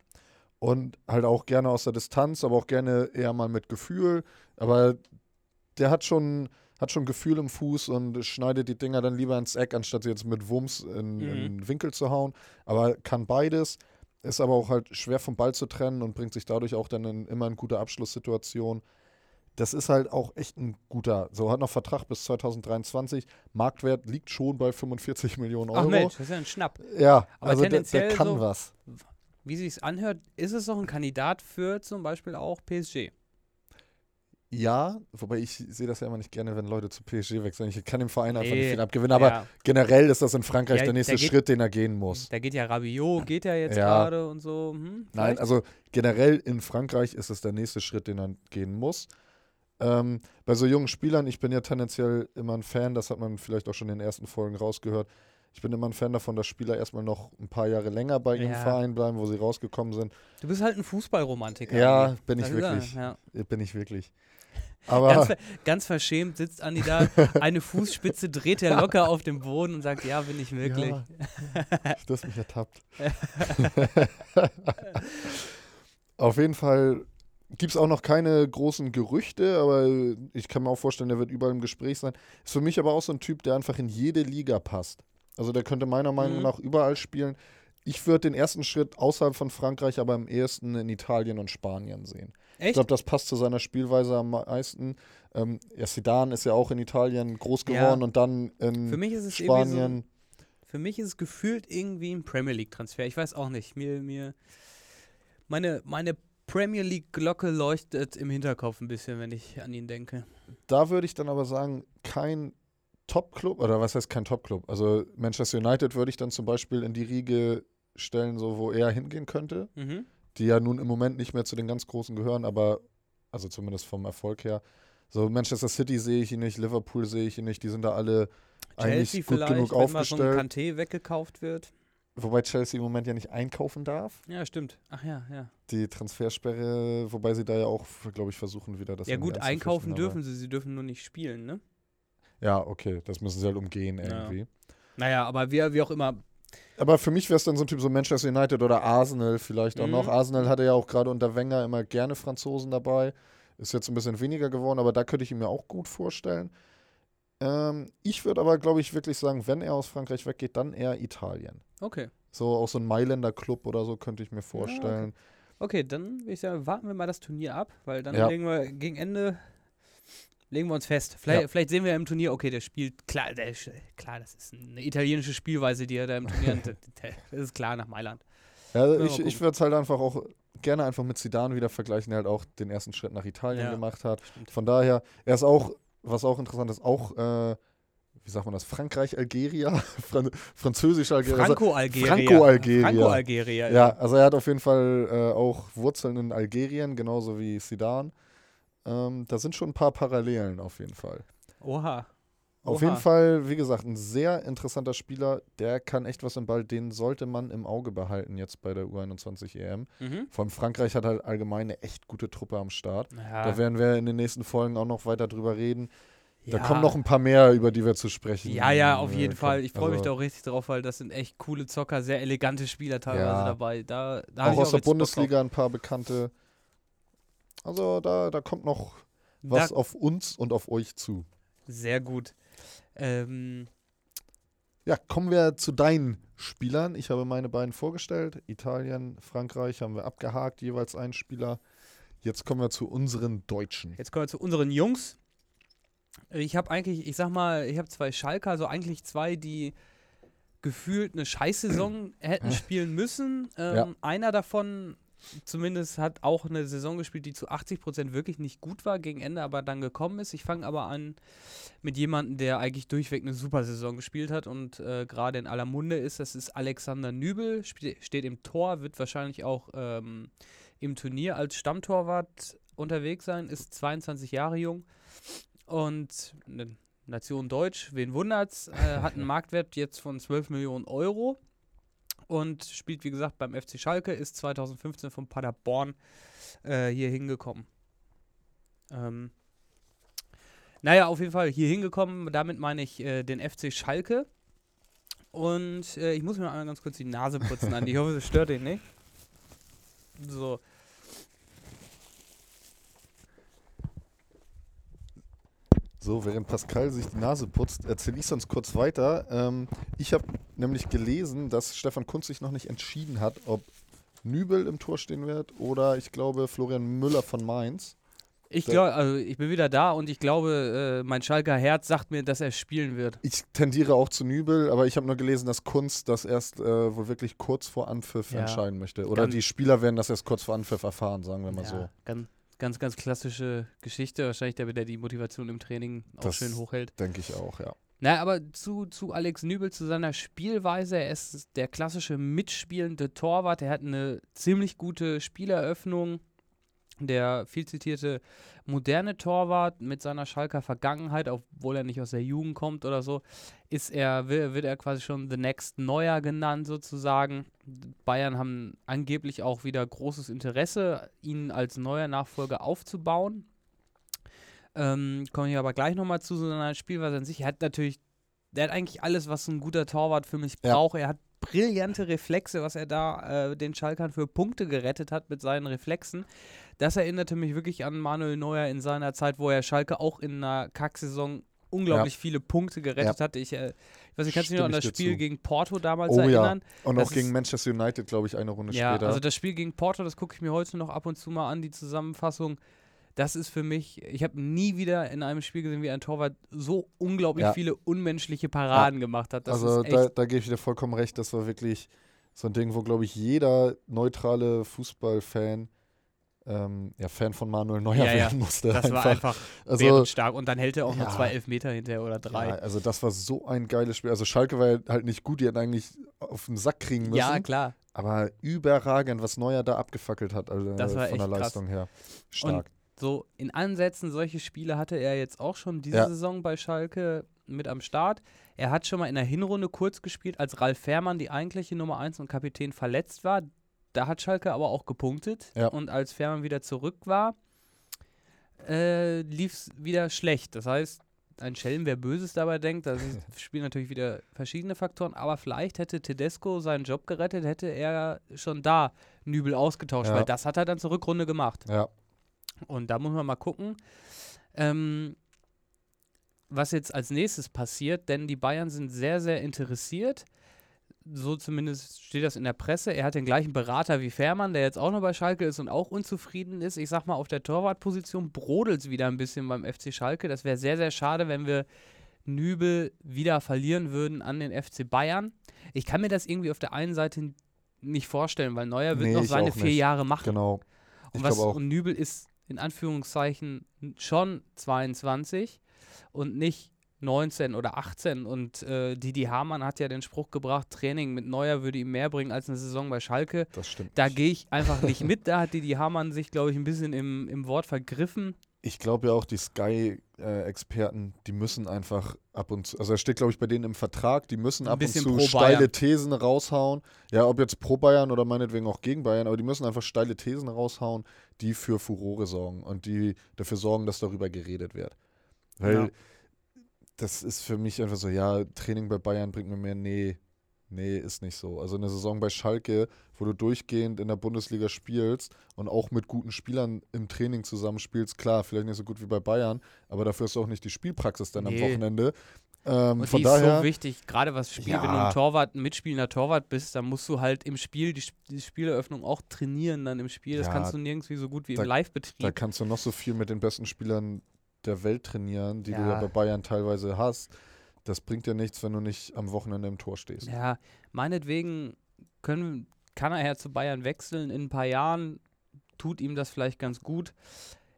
Und halt auch gerne aus der Distanz, aber auch gerne eher mal mit Gefühl. Aber der hat schon, hat schon Gefühl im Fuß und schneidet die Dinger dann lieber ins Eck, anstatt sie jetzt mit Wumms in, Mhm. in den Winkel zu hauen. Aber kann beides. Ist aber auch halt schwer vom Ball zu trennen und bringt sich dadurch auch dann in, immer in gute Abschlusssituationen. Das ist halt auch echt ein guter. So hat noch Vertrag bis 2023. Marktwert liegt schon bei 45 Millionen Euro. Ach Mensch, das ist ja ein Schnapp. Ja, Aber also der, der kann so- was. Wie sich's anhört, ist es doch ein Kandidat für zum Beispiel auch PSG. Ja, wobei ich sehe das ja immer nicht gerne, wenn Leute zu PSG wechseln. Ich kann dem Verein einfach Nee, nicht viel abgewinnen, aber ja. generell ist das in Frankreich Ja, der nächste geht- Schritt, den er gehen muss. Da geht ja Rabiot, geht ja jetzt Ja. gerade und so. Hm, Nein, also generell in Frankreich ist es der nächste Schritt, den er gehen muss. Ähm, bei so jungen Spielern, ich bin ja tendenziell immer ein Fan, das hat man vielleicht auch schon in den ersten Folgen rausgehört. Ich bin immer ein Fan davon, dass Spieler erstmal noch ein paar Jahre länger bei ihrem Ja. Verein bleiben, wo sie rausgekommen sind. Du bist halt ein Fußballromantiker. Ja, bin ich Das ist er, wirklich. Ja. Bin ich wirklich. Ganz, ganz verschämt sitzt Andi da, eine Fußspitze dreht er locker auf dem Boden und sagt, ja, bin ich wirklich. Ja, du hast mich ertappt. Auf jeden Fall gibt es auch noch keine großen Gerüchte, aber ich kann mir auch vorstellen, der wird überall im Gespräch sein. Ist für mich aber auch so ein Typ, der einfach in jede Liga passt. Also der könnte meiner Meinung Mhm. nach überall spielen. Ich würde den ersten Schritt außerhalb von Frankreich aber am ehesten in Italien und Spanien sehen. Ich Echt? glaube, das passt zu seiner Spielweise am meisten. Ähm, ja, Zidane ist ja auch in Italien groß Ja. geworden und dann in Für mich ist es irgendwie so, Spanien. für mich ist es gefühlt irgendwie ein Premier League Transfer. Ich weiß auch nicht. Mir, mir, meine, meine Premier League Glocke leuchtet im Hinterkopf ein bisschen, wenn ich an ihn denke. Da würde ich dann aber sagen, kein Top-Club, oder was heißt kein Top-Club? Also Manchester United würde ich dann zum Beispiel in die Riege stellen, so wo er hingehen könnte, Mhm. die ja nun im Moment nicht mehr zu den ganz Großen gehören, aber also zumindest vom Erfolg her. So Manchester City sehe ich ihn nicht, Liverpool sehe ich ihn nicht, die sind da alle eigentlich Chelsea gut vielleicht, genug wenn mal so ein aufgestellt. Kanté weggekauft wird. Wobei Chelsea im Moment ja nicht einkaufen darf. Ja, stimmt. Ach ja, ja. Die Transfersperre, wobei sie da ja auch, glaube ich, versuchen wieder das ja gut, einkaufen dürfen sie, sie dürfen nur nicht spielen, ne? Ja, okay, das müssen sie halt umgehen Ja. irgendwie. Naja, aber wie, wie auch immer, Aber für mich wäre es dann so ein Typ so Manchester United oder Arsenal vielleicht auch Mhm. noch. Arsenal hatte ja auch gerade unter Wenger immer gerne Franzosen dabei. Ist jetzt ein bisschen weniger geworden, aber da könnte ich ihn mir auch gut vorstellen. Ähm, ich würde aber, glaube ich, wirklich sagen, wenn er aus Frankreich weggeht, dann eher Italien. okay. So auch so ein Mailänder Club oder so könnte ich mir vorstellen. Okay, dann würde ich sagen, warten wir mal das Turnier ab, weil dann Ja. legen wir gegen Ende legen wir uns fest. Vielleicht, Ja. vielleicht sehen wir im Turnier, okay, der spielt klar, der, klar, das ist eine italienische Spielweise, die er da im Turnier hat. Das ist klar nach Mailand. Ja, mal ich, ich würde es halt einfach auch gerne einfach mit Zidane wieder vergleichen, der halt auch den ersten Schritt nach Italien Ja. gemacht hat. Stimmt. Von daher, er ist auch, was auch interessant ist, auch, äh, wie sagt man das, Frankreich-Algeria? Fran Französisch-Algeria. Also, Franco-Algerier. Franco-Algerier. Franco-Algerier. ja, also er hat auf jeden Fall äh, auch Wurzeln in Algerien, genauso wie Zidane. Ähm, da sind schon ein paar Parallelen auf jeden Fall. Oha. Auf Oha. jeden Fall, wie gesagt, ein sehr interessanter Spieler. Der kann echt was im Ball. Den sollte man im Auge behalten jetzt bei der U21 EM. Mhm. Vor allem Frankreich hat halt allgemein eine echt gute Truppe am Start. Ja, Da werden wir in den nächsten Folgen auch noch weiter drüber reden. Da ja. kommen noch ein paar mehr, über die wir zu sprechen. Ja, ja, auf äh, jeden Fall. Ich freue mich da also auch richtig drauf, weil das sind echt coole Zocker, sehr elegante Spieler teilweise Ja. dabei. Da, da Auch aus der Bock drauf. Bundesliga ein paar bekannte. Also da, da kommt noch was Da, auf uns und auf euch zu. sehr gut. Ähm, Ja, kommen wir zu deinen Spielern. Ich habe meine beiden vorgestellt. Italien, Frankreich haben wir abgehakt, jeweils einen Spieler. Jetzt kommen wir zu unseren Deutschen. Jetzt kommen wir zu unseren Jungs. Ich habe eigentlich, ich sag mal, ich habe zwei Schalker, also eigentlich zwei, die gefühlt eine Scheißsaison hätten spielen müssen. Ähm, Ja. Einer davon zumindest hat auch eine Saison gespielt, die zu 80 Prozent wirklich nicht gut war, gegen Ende aber dann gekommen ist. Ich fange aber an mit jemandem, der eigentlich durchweg eine super Saison gespielt hat und äh, gerade in aller Munde ist. Das ist Alexander Nübel, steht im Tor, wird wahrscheinlich auch ähm, im Turnier als Stammtorwart unterwegs sein, ist 22 Jahre jung und eine Nation Deutsch, wen wundert's, äh, hat einen Marktwert jetzt von 12 Millionen Euro und spielt, wie gesagt, beim FC Schalke, ist 2015 von Paderborn äh, hier hingekommen. Ähm, naja, auf jeden Fall hier hingekommen, damit meine ich äh, den FC Schalke. Und äh, ich muss mir einmal ganz kurz die Nase putzen, Andi. Ich hoffe, das stört ihn nicht. So. So, während Pascal sich die Nase putzt, erzähle ich sonst kurz weiter. Ähm, ich habe nämlich gelesen, dass Stefan Kunz sich noch nicht entschieden hat, ob Nübel im Tor stehen wird oder ich glaube Florian Müller von Mainz. Ich glaube, also ich bin wieder da und ich glaube, äh, mein Schalker Herz sagt mir, dass er spielen wird. Ich tendiere auch zu Nübel, aber ich habe nur gelesen, dass Kunz das erst äh, wohl wirklich kurz vor Anpfiff Ja. entscheiden möchte. Oder Ganz- die Spieler werden das erst kurz vor Anpfiff erfahren, sagen wir mal so. ganz, ganz, ganz klassische Geschichte. Wahrscheinlich der, der die Motivation im Training auch Das schön hochhält. Denke ich auch, ja. Na, aber zu, zu Alex Nübel, zu seiner Spielweise. Er ist der klassische mitspielende Torwart. Er hat eine ziemlich gute Spieleröffnung. Der viel zitierte moderne Torwart mit seiner Schalker Vergangenheit, obwohl er nicht aus der Jugend kommt oder so, ist er, wird, er quasi schon The Next Neuer genannt sozusagen. Bayern haben angeblich auch wieder großes Interesse, ihn als neuer Nachfolger aufzubauen. Ähm, komme ich aber gleich nochmal zu so einer Spielweise an sich. Er hat natürlich, der hat eigentlich alles, was ein guter Torwart für mich Ja. braucht. Er hat brillante Reflexe, was er da äh, den Schalkern für Punkte gerettet hat mit seinen Reflexen. Das erinnerte mich wirklich an Manuel Neuer in seiner Zeit, wo er Schalke auch in einer Kacksaison unglaublich viele Punkte gerettet hatte. Ich, äh, ich weiß nicht, kannst du dich noch an das Spiel zu. gegen Porto damals Oh ja. erinnern? Und Das auch gegen Manchester United, glaube ich, eine Runde Ja, später. also das Spiel gegen Porto, das gucke ich mir heute noch ab und zu mal an, die Zusammenfassung. Das ist für mich, ich habe nie wieder in einem Spiel gesehen, wie ein Torwart so unglaublich Ja. viele unmenschliche Paraden gemacht hat. Das also ist echt, da, da gebe ich dir vollkommen recht, das war wirklich so ein Ding, wo, glaube ich, jeder neutrale Fußballfan ähm, ja, Fan von Manuel Neuer Ja, werden musste. das war einfach also, bärenstark. Und dann hält er auch noch zwei Elfmeter hinterher oder drei. also das war so ein geiles Spiel. Also Schalke war halt nicht gut, die hätten eigentlich auf den Sack kriegen müssen. Ja, klar. Aber überragend, was Neuer da abgefackelt hat, also Das war von der echt krass. Leistung her. Stark. So in Ansätzen, solche Spiele hatte er jetzt auch schon diese Ja. Saison bei Schalke mit am Start. Er hat schon mal in der Hinrunde kurz gespielt, als Ralf Fährmann, die eigentliche Nummer 1 und Kapitän, verletzt war. Da hat Schalke aber auch gepunktet. Ja. Und als Fährmann wieder zurück war, äh, lief es wieder schlecht. Das heißt, ein Schelm, wer Böses dabei denkt, da spielen natürlich wieder verschiedene Faktoren, aber vielleicht hätte Tedesco seinen Job gerettet, hätte er schon da Nübel ausgetauscht, Ja. weil das hat er dann zur Rückrunde gemacht. ja, Und da muss man mal gucken, ähm, was jetzt als nächstes passiert, denn die Bayern sind sehr, sehr interessiert. So zumindest steht das in der Presse. Er hat den gleichen Berater wie Fährmann, der jetzt auch noch bei Schalke ist und auch unzufrieden ist. Ich sag mal, auf der Torwartposition brodelt es wieder ein bisschen beim FC Schalke. Das wäre sehr, sehr schade, wenn wir Nübel wieder verlieren würden an den FC Bayern. Ich kann mir das irgendwie auf der einen Seite nicht vorstellen, weil Neuer wird Nee, noch seine vier. Jahre machen. genau. Und, was, und Nübel ist in Anführungszeichen schon 22 und nicht 19 oder 18. Und äh, Didi Hamann hat ja den Spruch gebracht, Training mit Neuer würde ihm mehr bringen als eine Saison bei Schalke. Das stimmt. Da gehe ich einfach nicht mit. Da hat Didi Hamann sich, glaube ich, ein bisschen im, im Wort vergriffen. Ich glaube ja auch, die Sky-Experten, die müssen einfach ab und zu, also er steht, glaube ich, bei denen im Vertrag, die müssen Ein ab und zu steile. Thesen raushauen. Ja, ob jetzt pro Bayern oder meinetwegen auch gegen Bayern, aber die müssen einfach steile Thesen raushauen, die für Furore sorgen und die dafür sorgen, dass darüber geredet wird. Weil Ja. Das ist für mich einfach so, ja, Training bei Bayern bringt mir mehr, nee, nee, ist nicht so. Also eine Saison bei Schalke, wo du durchgehend in der Bundesliga spielst und auch mit guten Spielern im Training zusammenspielst, klar, vielleicht nicht so gut wie bei Bayern, aber dafür hast du auch nicht die Spielpraxis dann am Nee. Wochenende. Ähm, Und die daher, ist so wichtig, gerade was Spiel, wenn du Ja. ein Torwart, ein mitspielender Torwart bist, dann musst du halt im Spiel die, die Spieleröffnung auch trainieren dann im Spiel. Das Ja, kannst du nirgends wie so gut wie da- im Live-Betrieb. da kannst du noch so viel mit den besten Spielern der Welt trainieren, die du ja Ja. bei Bayern teilweise hast. Das bringt dir nichts, wenn du nicht am Wochenende im Tor stehst. Ja, meinetwegen können, kann er ja zu Bayern wechseln. In ein paar Jahren tut ihm das vielleicht ganz gut.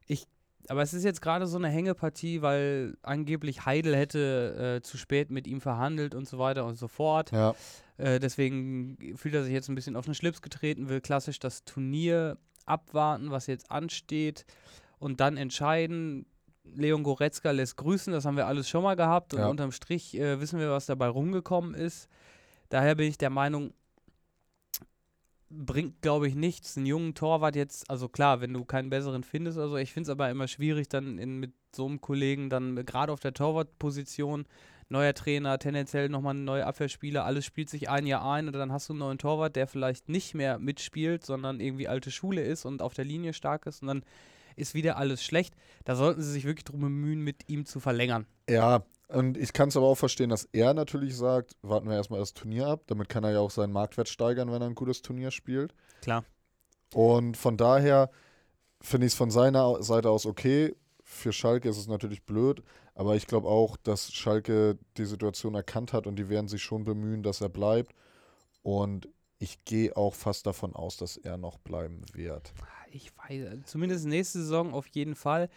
Ich, aber es ist jetzt gerade so eine Hängepartie, weil angeblich Heidel hätte äh, zu spät mit ihm verhandelt und so weiter und so fort. Ja, Äh, deswegen fühlt er sich jetzt ein bisschen auf den Schlips getreten, will klassisch das Turnier abwarten, was jetzt ansteht und dann entscheiden. Leon Goretzka lässt grüßen, das haben wir alles schon mal gehabt und Ja. unterm Strich äh, wissen wir, was dabei rumgekommen ist. Daher bin ich der Meinung, bringt, glaube ich, nichts, einen jungen Torwart jetzt, also klar, wenn du keinen besseren findest oder so, ich finde es aber immer schwierig, dann in, mit so einem Kollegen dann gerade auf der Torwartposition, neuer Trainer, tendenziell nochmal ein neuer Abwehrspieler, alles spielt sich ein Jahr ein und dann hast du einen neuen Torwart, der vielleicht nicht mehr mitspielt, sondern irgendwie alte Schule ist und auf der Linie stark ist und dann ist wieder alles schlecht. Da sollten sie sich wirklich drum bemühen, mit ihm zu verlängern. ja. Und ich kann es aber auch verstehen, dass er natürlich sagt, warten wir erstmal das Turnier ab. Damit kann er ja auch seinen Marktwert steigern, wenn er ein gutes Turnier spielt. Klar. Und von daher finde ich es von seiner Seite aus okay. Für Schalke ist es natürlich blöd, aber ich glaube auch, dass Schalke die Situation erkannt hat und die werden sich schon bemühen, dass er bleibt. Und ich gehe auch fast davon aus, dass er noch bleiben wird. Ich weiß, zumindest nächste Saison auf jeden Fall.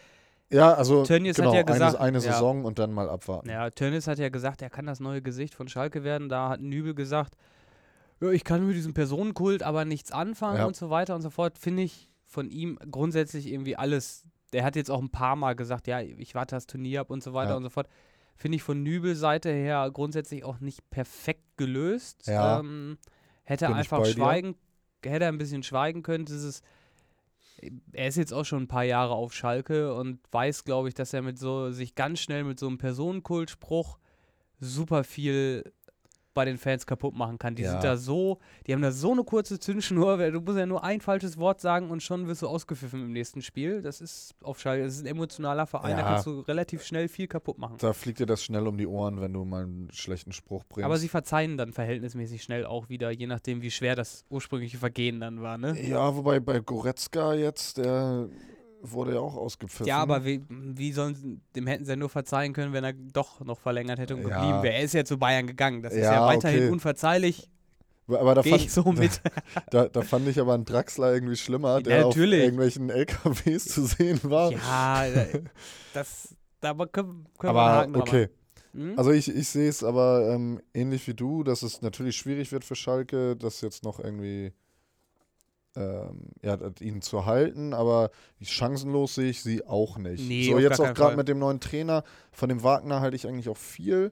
Ja, also Tönnies hat genau, ja gesagt, eine, eine ja. Saison und dann mal abwarten. Ja, Tönnies hat ja gesagt, er kann das neue Gesicht von Schalke werden. Da hat Nübel gesagt, ja, ich kann mit diesem Personenkult aber nichts anfangen Ja. und so weiter und so fort. Finde ich von ihm grundsätzlich irgendwie alles. Der hat jetzt auch ein paar Mal gesagt, ja, ich warte das Turnier ab und so weiter Ja. und so fort. Finde ich von Nübel Seite her grundsätzlich auch nicht perfekt gelöst. Ja. Ähm, hätte Bin einfach bei dir. schweigen, hätte er ein bisschen schweigen können. Dieses, er ist jetzt auch schon ein paar Jahre auf Schalke und weiß, glaube ich, dass er mit so sich ganz schnell mit so einem Personenkultspruch super viel bei den Fans kaputt machen kann. Die Ja. sind da so, die haben da so eine kurze Zündschnur, weil du musst ja nur ein falsches Wort sagen und schon wirst du ausgepfiffen im nächsten Spiel. Das ist auf Schalke, das ist ein emotionaler Verein, da Ja. kannst du relativ schnell viel kaputt machen. Da fliegt dir das schnell um die Ohren, wenn du mal einen schlechten Spruch bringst. Aber sie verzeihen dann verhältnismäßig schnell auch wieder, je nachdem, wie schwer das ursprüngliche Vergehen dann war, ne? ja, wobei bei Goretzka jetzt, der wurde ja auch ausgepfiffen. Ja, aber wie, wie sollen dem hätten sie ja nur verzeihen können, wenn er doch noch verlängert hätte und Ja. geblieben wäre. Er ist ja zu Bayern gegangen. Das ist Ja, ja weiterhin okay. unverzeihlich. aber da fand, ich so mit. da, da fand ich aber einen Draxler irgendwie schlimmer, Ja, der natürlich. auf irgendwelchen LKWs zu sehen war. ja, das, da können, können wir aber Haken dran okay. Hm? Also ich, ich sehe es aber ähm, ähnlich wie du, dass es natürlich schwierig wird für Schalke, das jetzt noch irgendwie ähm, ja, ihn zu halten, aber chancenlos sehe ich sie auch nicht. Nee, so jetzt auch gerade mit dem neuen Trainer, von dem Wagner halte ich eigentlich auch viel,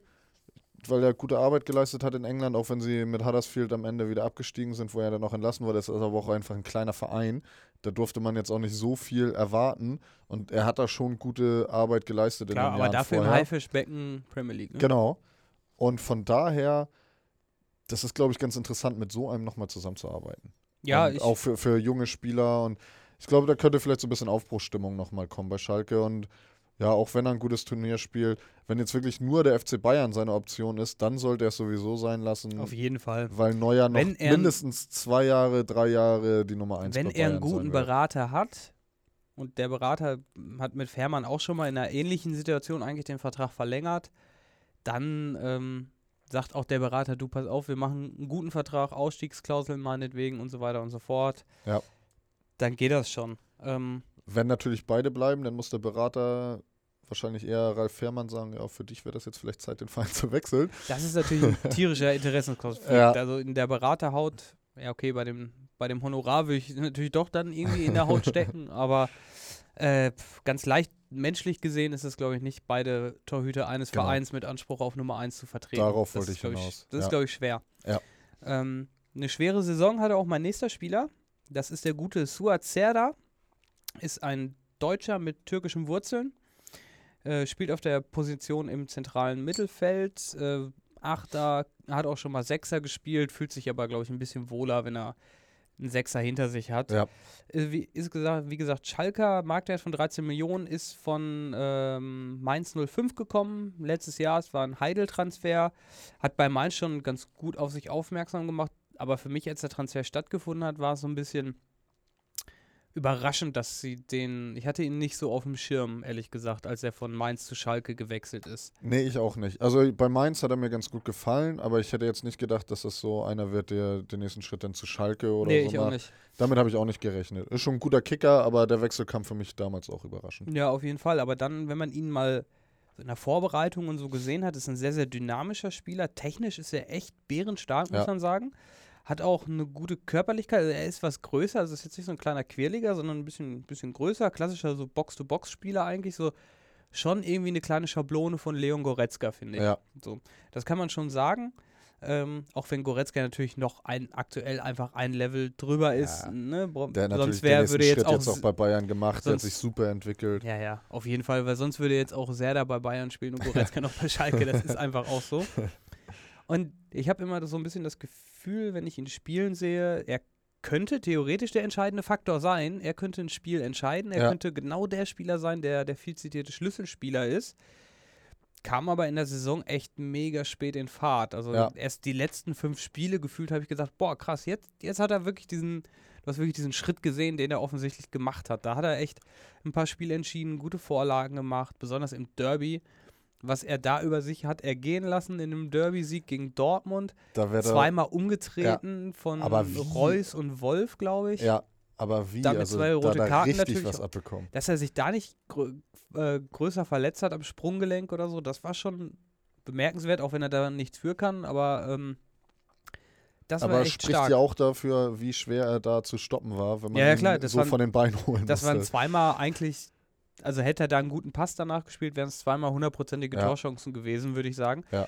weil er gute Arbeit geleistet hat in England, auch wenn sie mit Huddersfield am Ende wieder abgestiegen sind, wo er dann noch entlassen wurde. Das ist aber auch einfach ein kleiner Verein. Da durfte man jetzt auch nicht so viel erwarten und er hat da schon gute Arbeit geleistet in Klar, den aber Jahren dafür vorher. im Haifischbecken Premier League. Ne? Genau. Und von daher, das ist, glaube ich, ganz interessant, mit so einem nochmal zusammenzuarbeiten. Ja, auch für, für junge Spieler. Und ich glaube, da könnte vielleicht so ein bisschen Aufbruchsstimmung nochmal kommen bei Schalke. Und ja, auch wenn er ein gutes Turnier spielt, wenn jetzt wirklich nur der FC Bayern seine Option ist, dann sollte er es sowieso sein lassen. auf jeden Fall. Weil Neuer noch er- mindestens zwei Jahre, drei Jahre die Nummer eins Wenn er einen guten. Berater hat, und der Berater hat mit Fährmann auch schon mal in einer ähnlichen Situation eigentlich den Vertrag verlängert, dann ähm, sagt auch der Berater, du pass auf, wir machen einen guten Vertrag, Ausstiegsklauseln meinetwegen und so weiter und so fort. Ja. Dann geht das schon. Ähm, Wenn natürlich beide bleiben, dann muss der Berater wahrscheinlich eher Ralf Fährmann sagen, ja, für dich wäre das jetzt vielleicht Zeit, den Verein zu wechseln. das ist natürlich ein tierischer Interessenkonflikt. Ja. Also in der Beraterhaut, ja okay, bei dem, bei dem Honorar würde ich natürlich doch dann irgendwie in der Haut stecken, aber äh, ganz leicht menschlich gesehen ist es, glaube ich, nicht, beide Torhüter eines Genau. Vereins mit Anspruch auf Nummer 1 zu vertreten. Darauf Das wollte ist, ich hinaus. Das ist, Ja. glaube ich, schwer. Ja. Ähm, eine schwere Saison hatte auch mein nächster Spieler. Das ist der gute Suat Serdar. Ist ein Deutscher mit türkischen Wurzeln. Äh, spielt auf der Position im zentralen Mittelfeld. Äh, Achter, hat auch schon mal Sechser gespielt, fühlt sich aber, glaube ich, ein bisschen wohler, wenn er einen Sechser hinter sich hat. Ja. Äh, wie, ist gesagt, wie gesagt, Schalker, Marktwert von 13 Millionen, ist von ähm, Mainz 05 gekommen. Letztes Jahr, es war ein Heidel-Transfer. Hat bei Mainz schon ganz gut auf sich aufmerksam gemacht. Aber für mich, als der Transfer stattgefunden hat, war es so ein bisschen überraschend, dass sie den. Ich hatte ihn nicht so auf dem Schirm, ehrlich gesagt, als er von Mainz zu Schalke gewechselt ist. Nee, ich auch nicht. Also bei Mainz hat er mir ganz gut gefallen, aber ich hätte jetzt nicht gedacht, dass das so einer wird, der den nächsten Schritt dann zu Schalke oder nee, so ich auch macht. nicht. Damit habe ich auch nicht gerechnet. Ist schon ein guter Kicker, aber der Wechsel kam für mich damals auch überraschend. Ja, auf jeden Fall. Aber dann, wenn man ihn mal in der Vorbereitung und so gesehen hat, ist ein sehr, sehr dynamischer Spieler. Technisch ist er echt bärenstark, muss Ja. man sagen. Hat auch eine gute Körperlichkeit. Also er ist was größer. Also ist jetzt nicht so ein kleiner Querliger, sondern ein bisschen, bisschen größer. Klassischer so Box-to-Box-Spieler eigentlich. So schon irgendwie eine kleine Schablone von Leon Goretzka, finde ich. Ja, So, das kann man schon sagen. Ähm, auch wenn Goretzka natürlich noch ein aktuell einfach ein Level drüber ist. Ja. Ne? Der sonst den wär, nächsten würde jetzt auch, jetzt auch bei Bayern gemacht. Der hat sonst- sich super entwickelt. ja, ja, auf jeden Fall, weil sonst würde jetzt auch Serda bei Bayern spielen und Goretzka noch bei Schalke. Das ist einfach auch so. Und ich habe immer so ein bisschen das Gefühl, wenn ich ihn spielen sehe, er könnte theoretisch der entscheidende Faktor sein. Er könnte ein Spiel entscheiden. Er Ja. könnte genau der Spieler sein, der der viel zitierte Schlüsselspieler ist. Kam aber in der Saison echt mega spät in Fahrt. Also Ja. erst die letzten fünf Spiele gefühlt habe ich gesagt, boah, krass, jetzt, jetzt hat er wirklich diesen, du hast wirklich diesen Schritt gesehen, den er offensichtlich gemacht hat. Da hat er echt ein paar Spiele entschieden, gute Vorlagen gemacht, besonders im Derby. Was er da über sich hat ergehen lassen in einem Derby-Sieg gegen Dortmund. Da wird er, Zweimal umgetreten von Aber wie- Reus und Wolf, glaube ich. ja, Aber wie? Damit also zwei rote da, Karten richtig natürlich was abbekommen. Dass er sich da nicht grö äh, größer verletzt hat am Sprunggelenk oder so, das war schon bemerkenswert, auch wenn er da nichts für kann, aber ähm, das war Aber echt spricht stark. ja auch dafür, wie schwer er da zu stoppen war, wenn man Ja, ja, ihn klar, so waren- von den Beinen holen Das waren musste. zweimal eigentlich, also hätte er da einen guten Pass danach gespielt, wären es zweimal hundertprozentige Ja. Torchancen gewesen, würde ich sagen. Ja.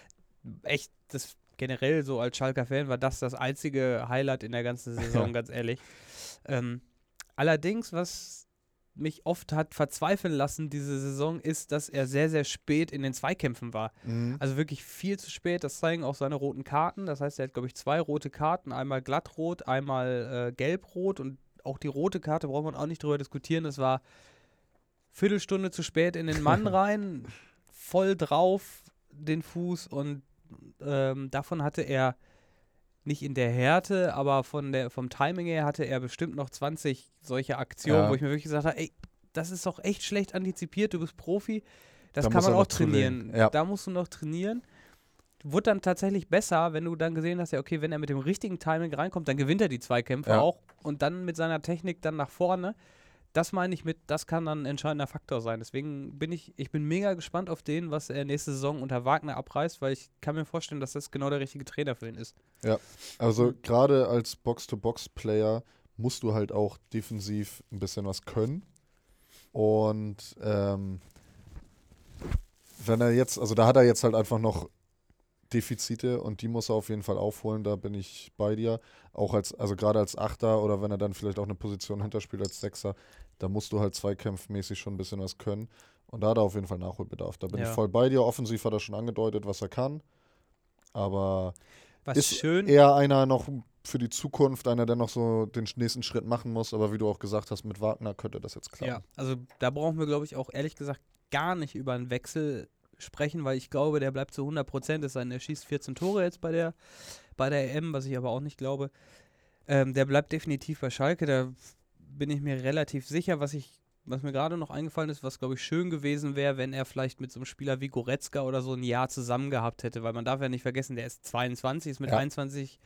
Echt, das generell so als Schalker Fan war das das einzige Highlight in der ganzen Saison, ganz ehrlich. Ähm, allerdings, was mich oft hat verzweifeln lassen diese Saison, ist, dass er sehr, sehr spät in den Zweikämpfen war. Mhm. Also wirklich viel zu spät. Das zeigen auch seine roten Karten. Das heißt, er hat, glaube ich, zwei rote Karten. Einmal glattrot, einmal äh, gelbrot. Und auch die rote Karte braucht man auch nicht drüber diskutieren. Das war Viertelstunde zu spät in den Mann rein, voll drauf den Fuß. Und ähm, davon hatte er nicht in der Härte, aber von der, vom Timing her hatte er bestimmt noch 20 solche Aktionen, Ja. wo ich mir wirklich gesagt habe, ey, das ist doch echt schlecht antizipiert, du bist Profi. Das Da kann man auch trainieren. Ja. Da musst du noch trainieren. Wurde dann tatsächlich besser, wenn du dann gesehen hast, ja, okay, wenn er mit dem richtigen Timing reinkommt, dann gewinnt er die Zweikämpfe Ja. auch und dann mit seiner Technik dann nach vorne. Das meine ich mit, das kann dann ein entscheidender Faktor sein. Deswegen bin ich, ich bin mega gespannt auf den, was er nächste Saison unter Wagner abreißt, weil ich kann mir vorstellen, dass das genau der richtige Trainer für ihn ist. Also Mhm. gerade als Box-to-Box-Player musst du halt auch defensiv ein bisschen was können. Und ähm, wenn er jetzt, also da hat er jetzt halt einfach noch Defizite und die muss er auf jeden Fall aufholen, da bin ich bei dir. Auch als, also gerade als Achter oder wenn er dann vielleicht auch eine Position hinterspielt als Sechser, da musst du halt zweikampfmäßig schon ein bisschen was können. Und da hat er auf jeden Fall Nachholbedarf. Da bin Ja. ich voll bei dir. Offensiv hat er schon angedeutet, was er kann. Aber Was ist schön, eher einer noch für die Zukunft, einer, der noch so den nächsten Schritt machen muss. Aber wie du auch gesagt hast, mit Wagner könnte das jetzt klappen. Ja, also da brauchen wir, glaube ich, auch ehrlich gesagt gar nicht über einen Wechsel sprechen, weil ich glaube, der bleibt zu 100 Prozent. Es sei denn, er schießt 14 Tore jetzt bei der, bei der EM, was ich aber auch nicht glaube. Ähm, der bleibt definitiv bei Schalke. Da bin ich mir relativ sicher, was ich was mir gerade noch eingefallen ist, was glaube ich schön gewesen wäre, wenn er vielleicht mit so einem Spieler wie Goretzka oder so ein Jahr zusammen gehabt hätte, weil man darf ja nicht vergessen, der ist 22, ist mit Ja. 21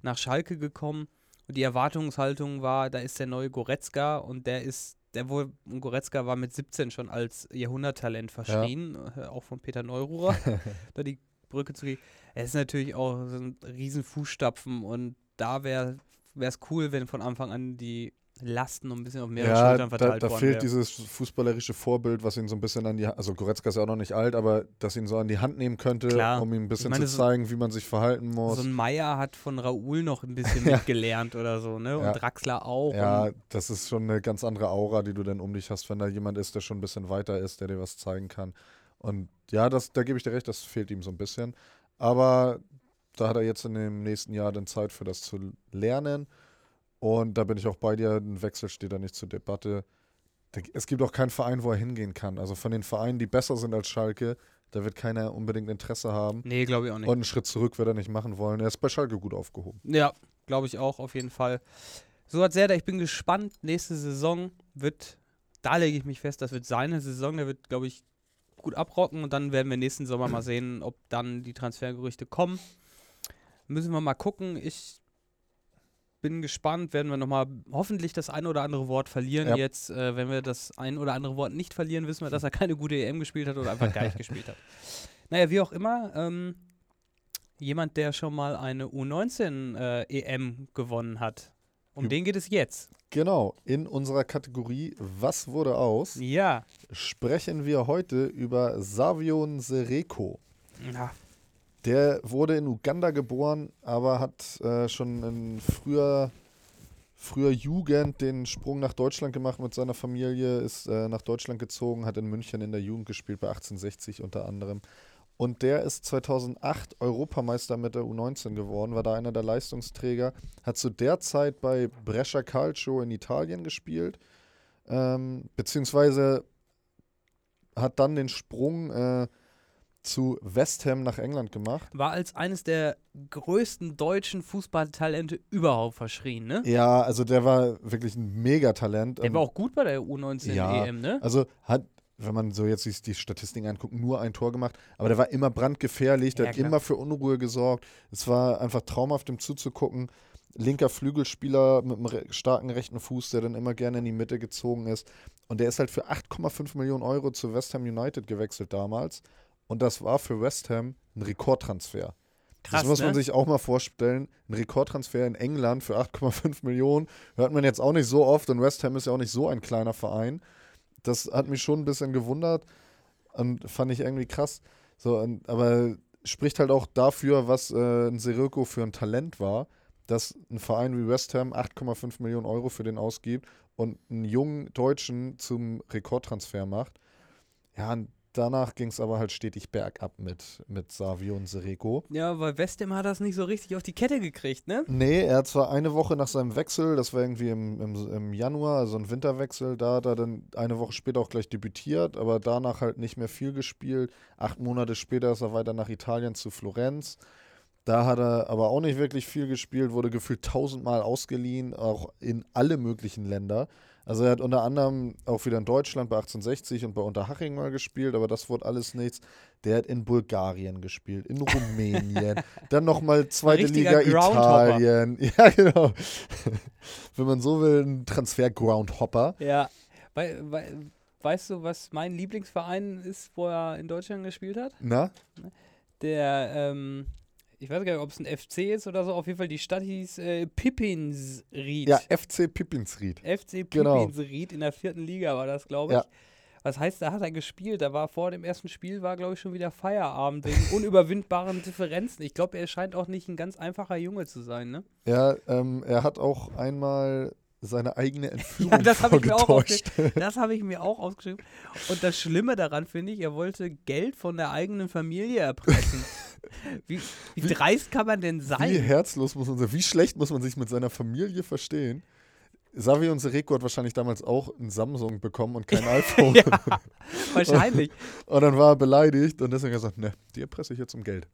nach Schalke gekommen und die Erwartungshaltung war, da ist der neue Goretzka und der ist, der wohl, Goretzka war mit 17 schon als Jahrhunderttalent verschrien, äh, auch von Peter Neururer, da die Brücke zu gehen. Er ist natürlich auch so ein riesen Fußstapfen und da wäre es cool, wenn von Anfang an die Lasten noch ein bisschen auf mehrere Ja, Schultern da, verteilt da worden fehlt wär. dieses fußballerische Vorbild, was ihn so ein bisschen an die Hand, also Goretzka ist ja auch noch nicht alt, aber das ihn so an die Hand nehmen könnte, Klar. um ihm ein bisschen meine, zu so- zeigen, wie man sich verhalten muss. So ein Meier hat von Raoul noch ein bisschen mitgelernt oder so, ne? Und Ja. Draxler auch. ja, Und das ist schon eine ganz andere Aura, die du dann um dich hast, wenn da jemand ist, der schon ein bisschen weiter ist, der dir was zeigen kann. Und ja, das, da gebe ich dir recht, das fehlt ihm so ein bisschen. Aber da hat er jetzt in dem nächsten Jahr dann Zeit für das zu lernen. Und da bin ich auch bei dir, ein Wechsel steht da nicht zur Debatte. Es gibt auch keinen Verein, wo er hingehen kann. Also von den Vereinen, die besser sind als Schalke, da wird keiner unbedingt Interesse haben. nee, glaube ich auch nicht. Und einen Schritt zurück wird er nicht machen wollen. Er ist bei Schalke gut aufgehoben. Ja, glaube ich auch, auf jeden Fall. So hat Serda, ich bin gespannt. Nächste Saison wird, da lege ich mich fest, das wird seine Saison. Der wird, glaube ich, gut abrocken und dann werden wir nächsten Sommer mal sehen, ob dann die Transfergerüchte kommen. Müssen wir mal gucken. Ich bin gespannt, werden wir nochmal hoffentlich das ein oder andere Wort verlieren. Ja. Jetzt, äh, wenn wir das ein oder andere Wort nicht verlieren, wissen wir, dass er keine gute EM gespielt hat oder einfach gar nicht gespielt hat. Naja, wie auch immer, ähm, jemand, der schon mal eine U19 äh, EM gewonnen hat. Um Üb- den geht es jetzt. Genau, in unserer Kategorie Was wurde aus? Ja. sprechen wir heute über Savion Sereko. ja. Der wurde in Uganda geboren, aber hat äh, schon in früher, früher Jugend den Sprung nach Deutschland gemacht mit seiner Familie, ist äh, nach Deutschland gezogen, hat in München in der Jugend gespielt, bei 1860 unter anderem. Und der ist 2008 Europameister mit der U19 geworden, war da einer der Leistungsträger, hat zu der Zeit bei Brescia Calcio in Italien gespielt, ähm, beziehungsweise hat dann den Sprung äh, zu West Ham nach England gemacht. War als eines der größten deutschen Fußballtalente überhaupt verschrien, ne? Ja, also der war wirklich ein Megatalent. Der Ähm, war auch gut bei der U19 Ja. EM, ne? Also hat, wenn man so jetzt sich die Statistiken anguckt, nur ein Tor gemacht. Aber der war immer brandgefährlich, der Ja, hat klar. immer für Unruhe gesorgt. Es war einfach traumhaft, ihm zuzugucken. linker Flügelspieler mit einem starken rechten Fuß, der dann immer gerne in die Mitte gezogen ist. Und der ist halt für 8,5 Millionen Euro zu West Ham United gewechselt damals. Und das war für West Ham ein Rekordtransfer. Krass, das muss man ne? sich auch mal vorstellen. Ein Rekordtransfer in England für 8,5 Millionen hört man jetzt auch nicht so oft und West Ham ist ja auch nicht so ein kleiner Verein. Das hat mich schon ein bisschen gewundert und fand ich irgendwie krass. So, und, aber spricht halt auch dafür, was äh, ein Sirocco für ein Talent war, dass ein Verein wie West Ham 8,5 Millionen Euro für den ausgibt und einen jungen Deutschen zum Rekordtransfer macht. Ja, und danach ging es aber halt stetig bergab mit, mit Savio und Sirocco. Ja, weil Westham hat das nicht so richtig auf die Kette gekriegt, ne? Nee, er hat zwar eine Woche nach seinem Wechsel, das war irgendwie im, im, im Januar, also ein Winterwechsel, da hat er dann eine Woche später auch gleich debütiert, aber danach halt nicht mehr viel gespielt. Acht Monate später ist er weiter nach Italien zu Florenz. Da hat er aber auch nicht wirklich viel gespielt, wurde gefühlt tausendmal ausgeliehen, auch in alle möglichen Länder. Also er hat unter anderem auch wieder in Deutschland bei 1860 und bei Unterhaching mal gespielt, aber das wurde alles nichts. Der hat in Bulgarien gespielt, in Rumänien, dann nochmal zweite Liga. Italien. Ja, genau. Wenn man so will, ein Transfer-Groundhopper. Ja. Wei wei weißt du, was mein Lieblingsverein ist, wo er in Deutschland gespielt hat? Na? Der, ähm, ich weiß gar nicht, ob es ein FC ist oder so, auf jeden Fall die Stadt hieß äh, Pippinsried. Ja, FC Pippinsried. FC Genau. Pippinsried in der vierten Liga war das, glaube ich. Ja. Was heißt, da hat er gespielt? Da war vor dem ersten Spiel, war, glaube ich, schon wieder Feierabend wegen unüberwindbaren Differenzen. Ich glaube, er scheint auch nicht ein ganz einfacher Junge zu sein, ne? Ja, ähm, er hat auch einmal seine eigene Entführung Ja, das habe ich mir auch. Das habe ich mir auch aufgeschrieben. Und das Schlimme daran finde ich, er wollte Geld von der eigenen Familie erpressen. Wie, wie, Wie- dreist kann man denn Wie sein? herzlos muss man sein, wie schlecht muss man sich mit seiner Familie verstehen? Savi und Sereko hat wahrscheinlich damals auch ein Samsung bekommen und kein iPhone. ja, wahrscheinlich. Und dann war er beleidigt und deswegen hat er gesagt, ne, die erpresse ich jetzt um Geld.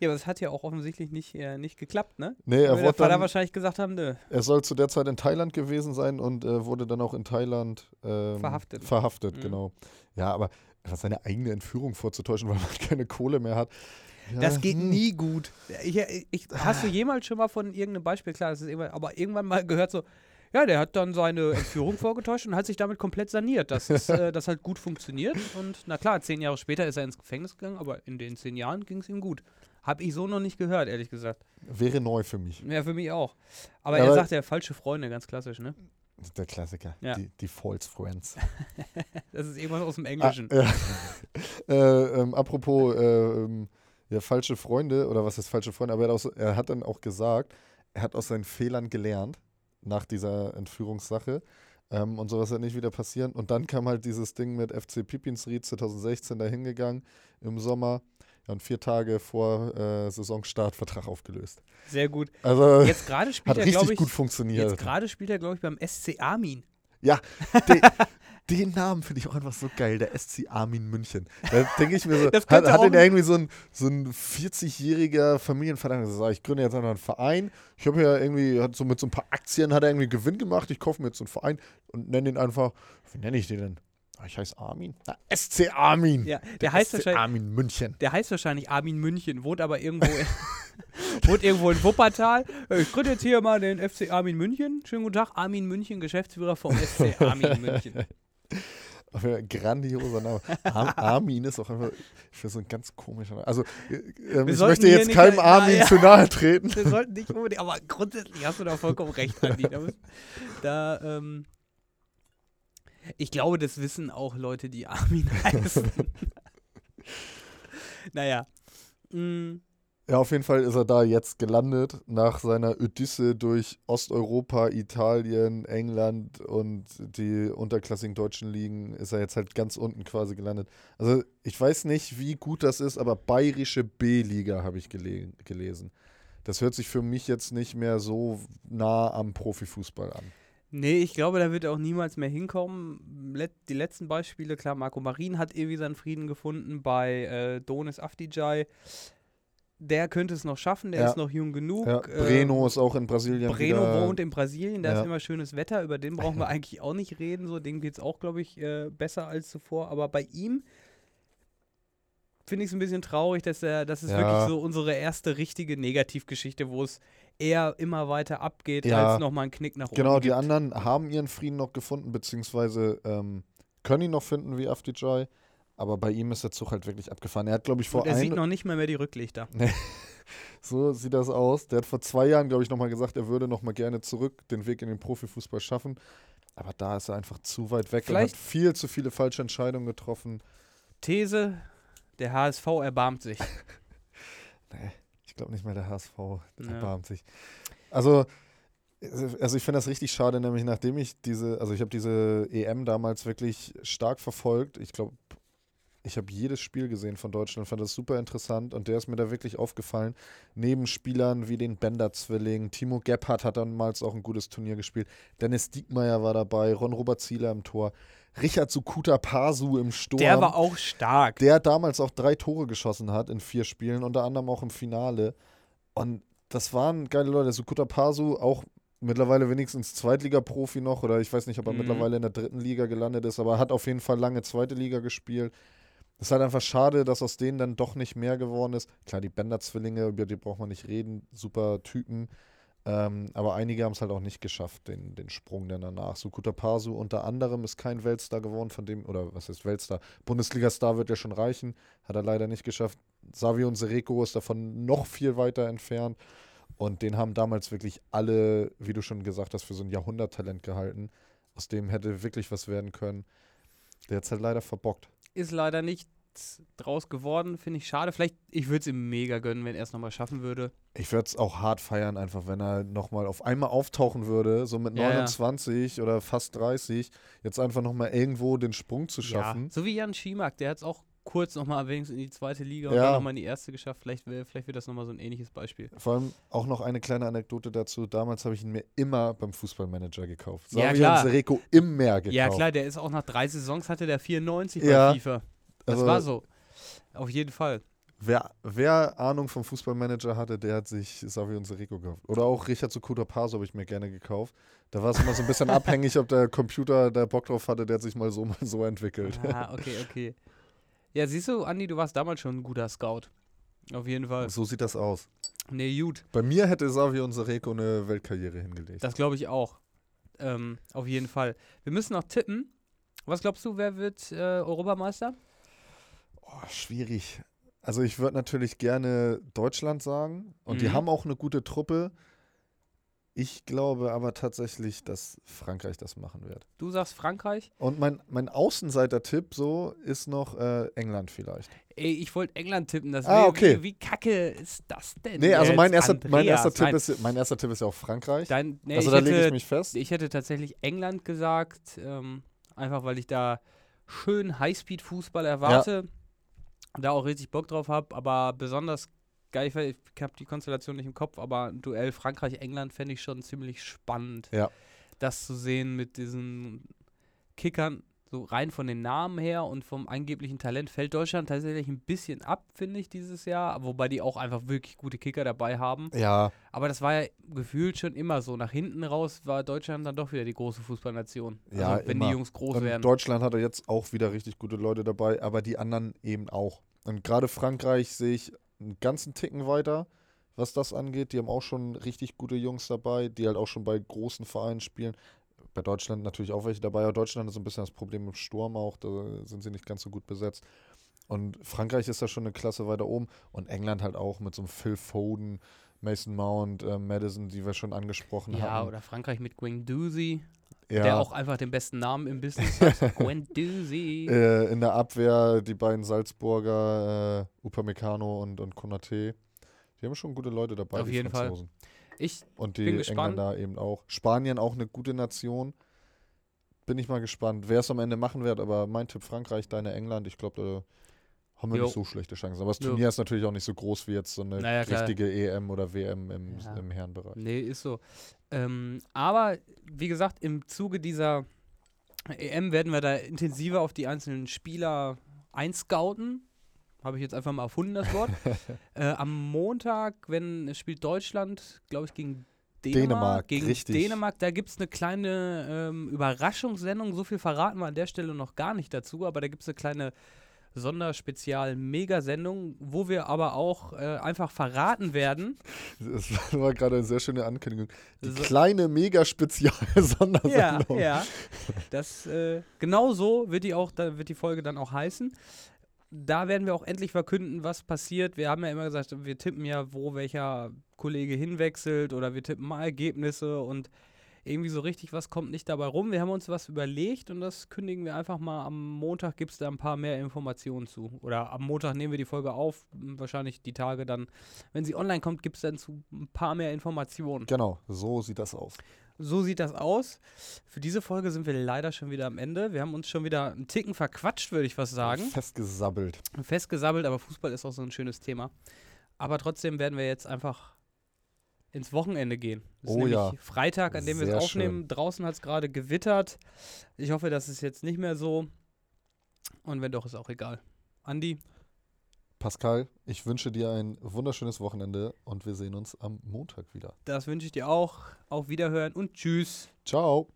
Ja, aber das hat ja auch offensichtlich nicht, äh, nicht geklappt, ne? Nee, er, Weil wurde dann, wahrscheinlich gesagt haben, nö. er soll zu der Zeit in Thailand gewesen sein und äh, wurde dann auch in Thailand ähm, Verhaftet. Verhaftet, Mhm. genau. Ja, aber seine eigene Entführung vorzutäuschen, weil man keine Kohle mehr hat. Das geht hm. nie gut. Ich, ich, hast du jemals schon mal von irgendeinem Beispiel, klar, das ist irgendwann, aber irgendwann mal gehört so, ja, der hat dann seine Entführung vorgetäuscht und hat sich damit komplett saniert. Das, ist, äh, das hat gut funktioniert und na klar, zehn Jahre später ist er ins Gefängnis gegangen, aber in den zehn Jahren ging es ihm gut. Hab ich so noch nicht gehört, ehrlich gesagt. Wäre neu für mich. Ja, für mich auch. Aber Ja, er aber- sagt ja falsche Freunde, ganz klassisch, ne? Der Klassiker. Ja. Die, die False Friends. Das ist irgendwas aus dem Ah, Englischen. ja. äh, ähm, apropos äh, ähm, ja, falsche Freunde, oder was ist falsche Freunde, aber er hat, auch, er hat dann auch gesagt, er hat aus seinen Fehlern gelernt nach dieser Entführungssache. Ähm, und sowas wird nicht wieder passieren. Und dann kam halt dieses Ding mit FC Pipinsried 2016 da hingegangen im Sommer. Ja, und vier Tage vor äh, Saisonstart Vertrag aufgelöst. Sehr gut. Also Jetzt gerade spielt hat er, richtig ich, gut funktioniert. jetzt gerade spielt er, glaube ich, beim SC Armin. Den, den Namen finde ich auch einfach so geil, der SC Armin München. Da denke ich mir so, hat, hat denn irgendwie so ein, so ein 40-jähriger Familienvater gesagt, ich gründe jetzt einfach einen Verein. Ich habe ja irgendwie, hat so mit so ein paar Aktien hat er irgendwie Gewinn gemacht. Ich kaufe mir jetzt so einen Verein und nenne den einfach, wie nenne ich den denn? Ah, Ich heiße Armin. Na, SC Armin. Ja, der heißt SC wahrscheinlich, Armin München. der heißt wahrscheinlich Armin München, wohnt aber irgendwo in, wohnt irgendwo in Wuppertal. Ich gründe jetzt hier mal den FC Armin München. Schönen guten Tag, Armin München, Geschäftsführer vom SC Armin München. Grandioser Name. Ar Armin ist auch einfach für so ein ganz komischer Name. Also, äh, ich möchte jetzt nicht- keinem na, Armin ja. zu nahe treten. Wir sollten nicht unbedingt, aber grundsätzlich hast du da vollkommen recht, Andi. Da, da ähm, ich glaube, das wissen auch Leute, die Armin heißen. naja. Mm, Ja, auf jeden Fall ist er da jetzt gelandet, nach seiner Odysse durch Osteuropa, Italien, England und die unterklassigen deutschen Ligen ist er jetzt halt ganz unten quasi gelandet. Also ich weiß nicht, wie gut das ist, aber bayerische B-Liga habe ich gele gelesen. Das hört sich für mich jetzt nicht mehr so nah am Profifußball an. Nee, ich glaube, da wird er auch niemals mehr hinkommen. Let die letzten Beispiele, klar, Marco Marin hat irgendwie seinen Frieden gefunden bei äh, Donis Afdijay. Der könnte es noch schaffen, der Ja. ist noch jung genug. Ja, äh, Breno ist auch in Brasilien Breno wieder. wohnt in Brasilien, da Ja. ist immer schönes Wetter, über den brauchen wir eigentlich auch nicht reden. So, dem geht es auch, glaube ich, äh, besser als zuvor. Aber bei ihm finde ich es ein bisschen traurig, dass er, das ist wirklich so unsere erste richtige Negativgeschichte, wo es eher immer weiter abgeht, als nochmal einen Knick nach Genau, unten die gibt. anderen haben ihren Frieden noch gefunden, beziehungsweise ähm, können ihn noch finden wie Afdijay. Aber bei ihm ist der Zug halt wirklich abgefahren. Er hat, glaube ich, vor er sieht noch nicht mal mehr die Rücklichter. so sieht das aus. Der hat vor zwei Jahren, glaube ich, nochmal gesagt, er würde nochmal gerne zurück den Weg in den Profifußball schaffen. Aber da ist er einfach zu weit weg Vielleicht- und hat viel zu viele falsche Entscheidungen getroffen. These, der HSV erbarmt sich. Nee, ich glaube nicht mehr der HSV Ja. erbarmt sich. Also, also ich finde das richtig schade, nämlich nachdem ich diese, also ich habe diese EM damals wirklich stark verfolgt. Ich glaube, ich habe jedes Spiel gesehen von Deutschland, fand das super interessant und der ist mir da wirklich aufgefallen. Neben Spielern wie den Bender-Zwilling, Timo Gebhardt hat damals auch ein gutes Turnier gespielt, Dennis Diekmeyer war dabei, Ron-Robert Zieler im Tor, Richard Sukuta Pasu im Sturm Der war auch stark. der damals auch drei Tore geschossen hat in vier Spielen, unter anderem auch im Finale. Und das waren geile Leute. Sukuta Pasu, auch mittlerweile wenigstens Zweitliga-Profi noch, oder ich weiß nicht, ob er Mhm. mittlerweile in der dritten Liga gelandet ist, aber er hat auf jeden Fall lange zweite Liga gespielt. Es ist halt einfach schade, dass aus denen dann doch nicht mehr geworden ist. Klar, die Bender-Zwillinge, über die braucht man nicht reden, super Typen. Ähm, aber einige haben es halt auch nicht geschafft, den, den Sprung dann danach. Sukuta Pasu unter anderem ist kein Weltstar geworden, von dem, oder was heißt Weltstar? Bundesliga-Star wird ja schon reichen, hat er leider nicht geschafft. Savio Sereko ist davon noch viel weiter entfernt. Und den haben damals wirklich alle, wie du schon gesagt hast, für so ein Jahrhunderttalent gehalten. Aus dem hätte wirklich was werden können. Der hat es halt leider verbockt. Ist leider nichts draus geworden, finde ich schade. Vielleicht, ich würde es ihm mega gönnen, wenn er es nochmal schaffen würde. Ich würde es auch hart feiern, einfach wenn er nochmal auf einmal auftauchen würde, so mit Ja, ja. 29 oder fast 30, jetzt einfach nochmal irgendwo den Sprung zu schaffen. Ja, so wie Jan Schimak, der hat es auch kurz nochmal wenigstens in die zweite Liga und Ja. dann nochmal in die erste geschafft. Vielleicht, vielleicht wird das nochmal so ein ähnliches Beispiel. Vor allem auch noch eine kleine Anekdote dazu. Damals habe ich ihn mir immer beim Fußballmanager gekauft. Ja, Savian klar. Sereko im Meer gekauft. Ja, klar, der ist auch nach drei Saisons hatte der 94 Ja, bei FIFA. Das also- war so. Auf jeden Fall. Wer, wer Ahnung vom Fußballmanager hatte, der hat sich Savion Sereko gekauft. Oder auch Richard Sukuta Paso habe ich mir gerne gekauft. Da war es immer so ein bisschen abhängig, ob der Computer da Bock drauf hatte, der hat sich mal so, mal so entwickelt. Ah, okay, okay. Ja, siehst du, Andi, du warst damals schon ein guter Scout. Auf jeden Fall. So sieht das aus. Nee, gut. Bei mir hätte Savion Sereko eine Weltkarriere hingelegt. Das glaube ich auch. Ähm, auf jeden Fall. Wir müssen noch tippen. Was glaubst du, wer wird äh, Europameister? Oh, schwierig. Also ich würde natürlich gerne Deutschland sagen. Und die Mhm. haben auch eine gute Truppe. Ich glaube aber tatsächlich, dass Frankreich das machen wird. Du sagst Frankreich? Und mein, mein Außenseiter-Tipp so ist noch äh, England vielleicht. Ey, ich wollte England tippen. Das Ah, okay. Wie, wie kacke ist das denn? Nee, also mein erster, mein, erster? Tipp Nein, ist, mein erster Tipp ist ja auch Frankreich. Dein, nee, also ich da lege ich hätte- mich fest. Ich hätte tatsächlich England gesagt, ähm, einfach weil ich da schön Highspeed-Fußball erwarte, da auch richtig Bock drauf habe, aber besonders geil, ich, ich habe die Konstellation nicht im Kopf, aber ein Duell Frankreich-England fände ich schon ziemlich spannend, Ja. das zu sehen mit diesen Kickern, so rein von den Namen her und vom angeblichen Talent fällt Deutschland tatsächlich ein bisschen ab, finde ich, dieses Jahr, wobei die auch einfach wirklich gute Kicker dabei haben. ja, Aber das war ja gefühlt schon immer so. Nach hinten raus war Deutschland dann doch wieder die große Fußballnation. Also Ja, wenn immer. die Jungs groß und werden. Deutschland hat ja jetzt auch wieder richtig gute Leute dabei, aber die anderen eben auch. Und gerade Frankreich sehe ich einen ganzen Ticken weiter, was das angeht. Die haben auch schon richtig gute Jungs dabei, die halt auch schon bei großen Vereinen spielen. Bei Deutschland natürlich auch welche dabei, aber Deutschland ist so ein bisschen das Problem im Sturm auch, da sind sie nicht ganz so gut besetzt. Und Frankreich ist da schon eine Klasse weiter oben und England halt auch mit so einem Phil Foden, Mason Mount, äh, Madison, die wir schon angesprochen ja, haben. oder Frankreich mit Guendouzi, ja. der auch einfach den besten Namen im Business hat. Guendouzi. Äh, in der Abwehr die beiden Salzburger, äh, Upamecano und, und Konate. Die haben schon gute Leute dabei, Auf die jeden Fall. Ich, Und die bin gespannt. Engländer eben auch. Spanien auch eine gute Nation. Bin ich mal gespannt, wer es am Ende machen wird. Aber mein Tipp Frankreich, deine England. Ich glaube, da haben wir Jo. nicht so schlechte Chancen. Aber das Jo. Turnier ist natürlich auch nicht so groß wie jetzt so eine Naja, klar. richtige EM oder WM im, Ja. im Herrenbereich. nee, ist so. Ähm, aber, wie gesagt, im Zuge dieser EM werden wir da intensiver auf die einzelnen Spieler einscouten. Habe ich jetzt einfach mal erfunden, das Wort. äh, am Montag, wenn es spielt Deutschland, glaube ich, gegen Dänemark. Dänemark, gegen richtig. Dänemark, da gibt es eine kleine ähm, Überraschungssendung. So viel verraten wir an der Stelle noch gar nicht dazu, aber da gibt es eine kleine Sonderspezial-Megasendung, wo wir aber auch äh, einfach verraten werden. Das war gerade eine sehr schöne Ankündigung. Die So- kleine Mega-Spezial-Sondersendung. Ja, ja. Das, äh, genau so wird die, auch, da wird die Folge dann auch heißen. Da werden wir auch endlich verkünden, was passiert. Wir haben ja immer gesagt, wir tippen ja, wo welcher Kollege hinwechselt oder wir tippen mal Ergebnisse und irgendwie so richtig was kommt nicht dabei rum. Wir haben uns was überlegt und das kündigen wir einfach mal. Am Montag gibt es da ein paar mehr Informationen zu. Oder am Montag nehmen wir die Folge auf. Wahrscheinlich die Tage dann, wenn sie online kommt, gibt es dann zu ein paar mehr Informationen. Genau, so sieht das aus. So sieht das aus. Für diese Folge sind wir leider schon wieder am Ende. Wir haben uns schon wieder einen Ticken verquatscht, würde ich fast sagen. Festgesabbelt. Festgesabbelt, aber Fußball ist auch so ein schönes Thema. Aber trotzdem werden wir jetzt einfach ins Wochenende gehen. Es ist Oh nämlich ja. Freitag, an dem wir es aufnehmen. Draußen hat es gerade gewittert. Ich hoffe, das ist jetzt nicht mehr so. Und wenn doch, ist auch egal. Andi, Pascal, ich wünsche dir ein wunderschönes Wochenende und wir sehen uns am Montag wieder. das wünsche ich dir auch. Auf Wiederhören und tschüss. Ciao.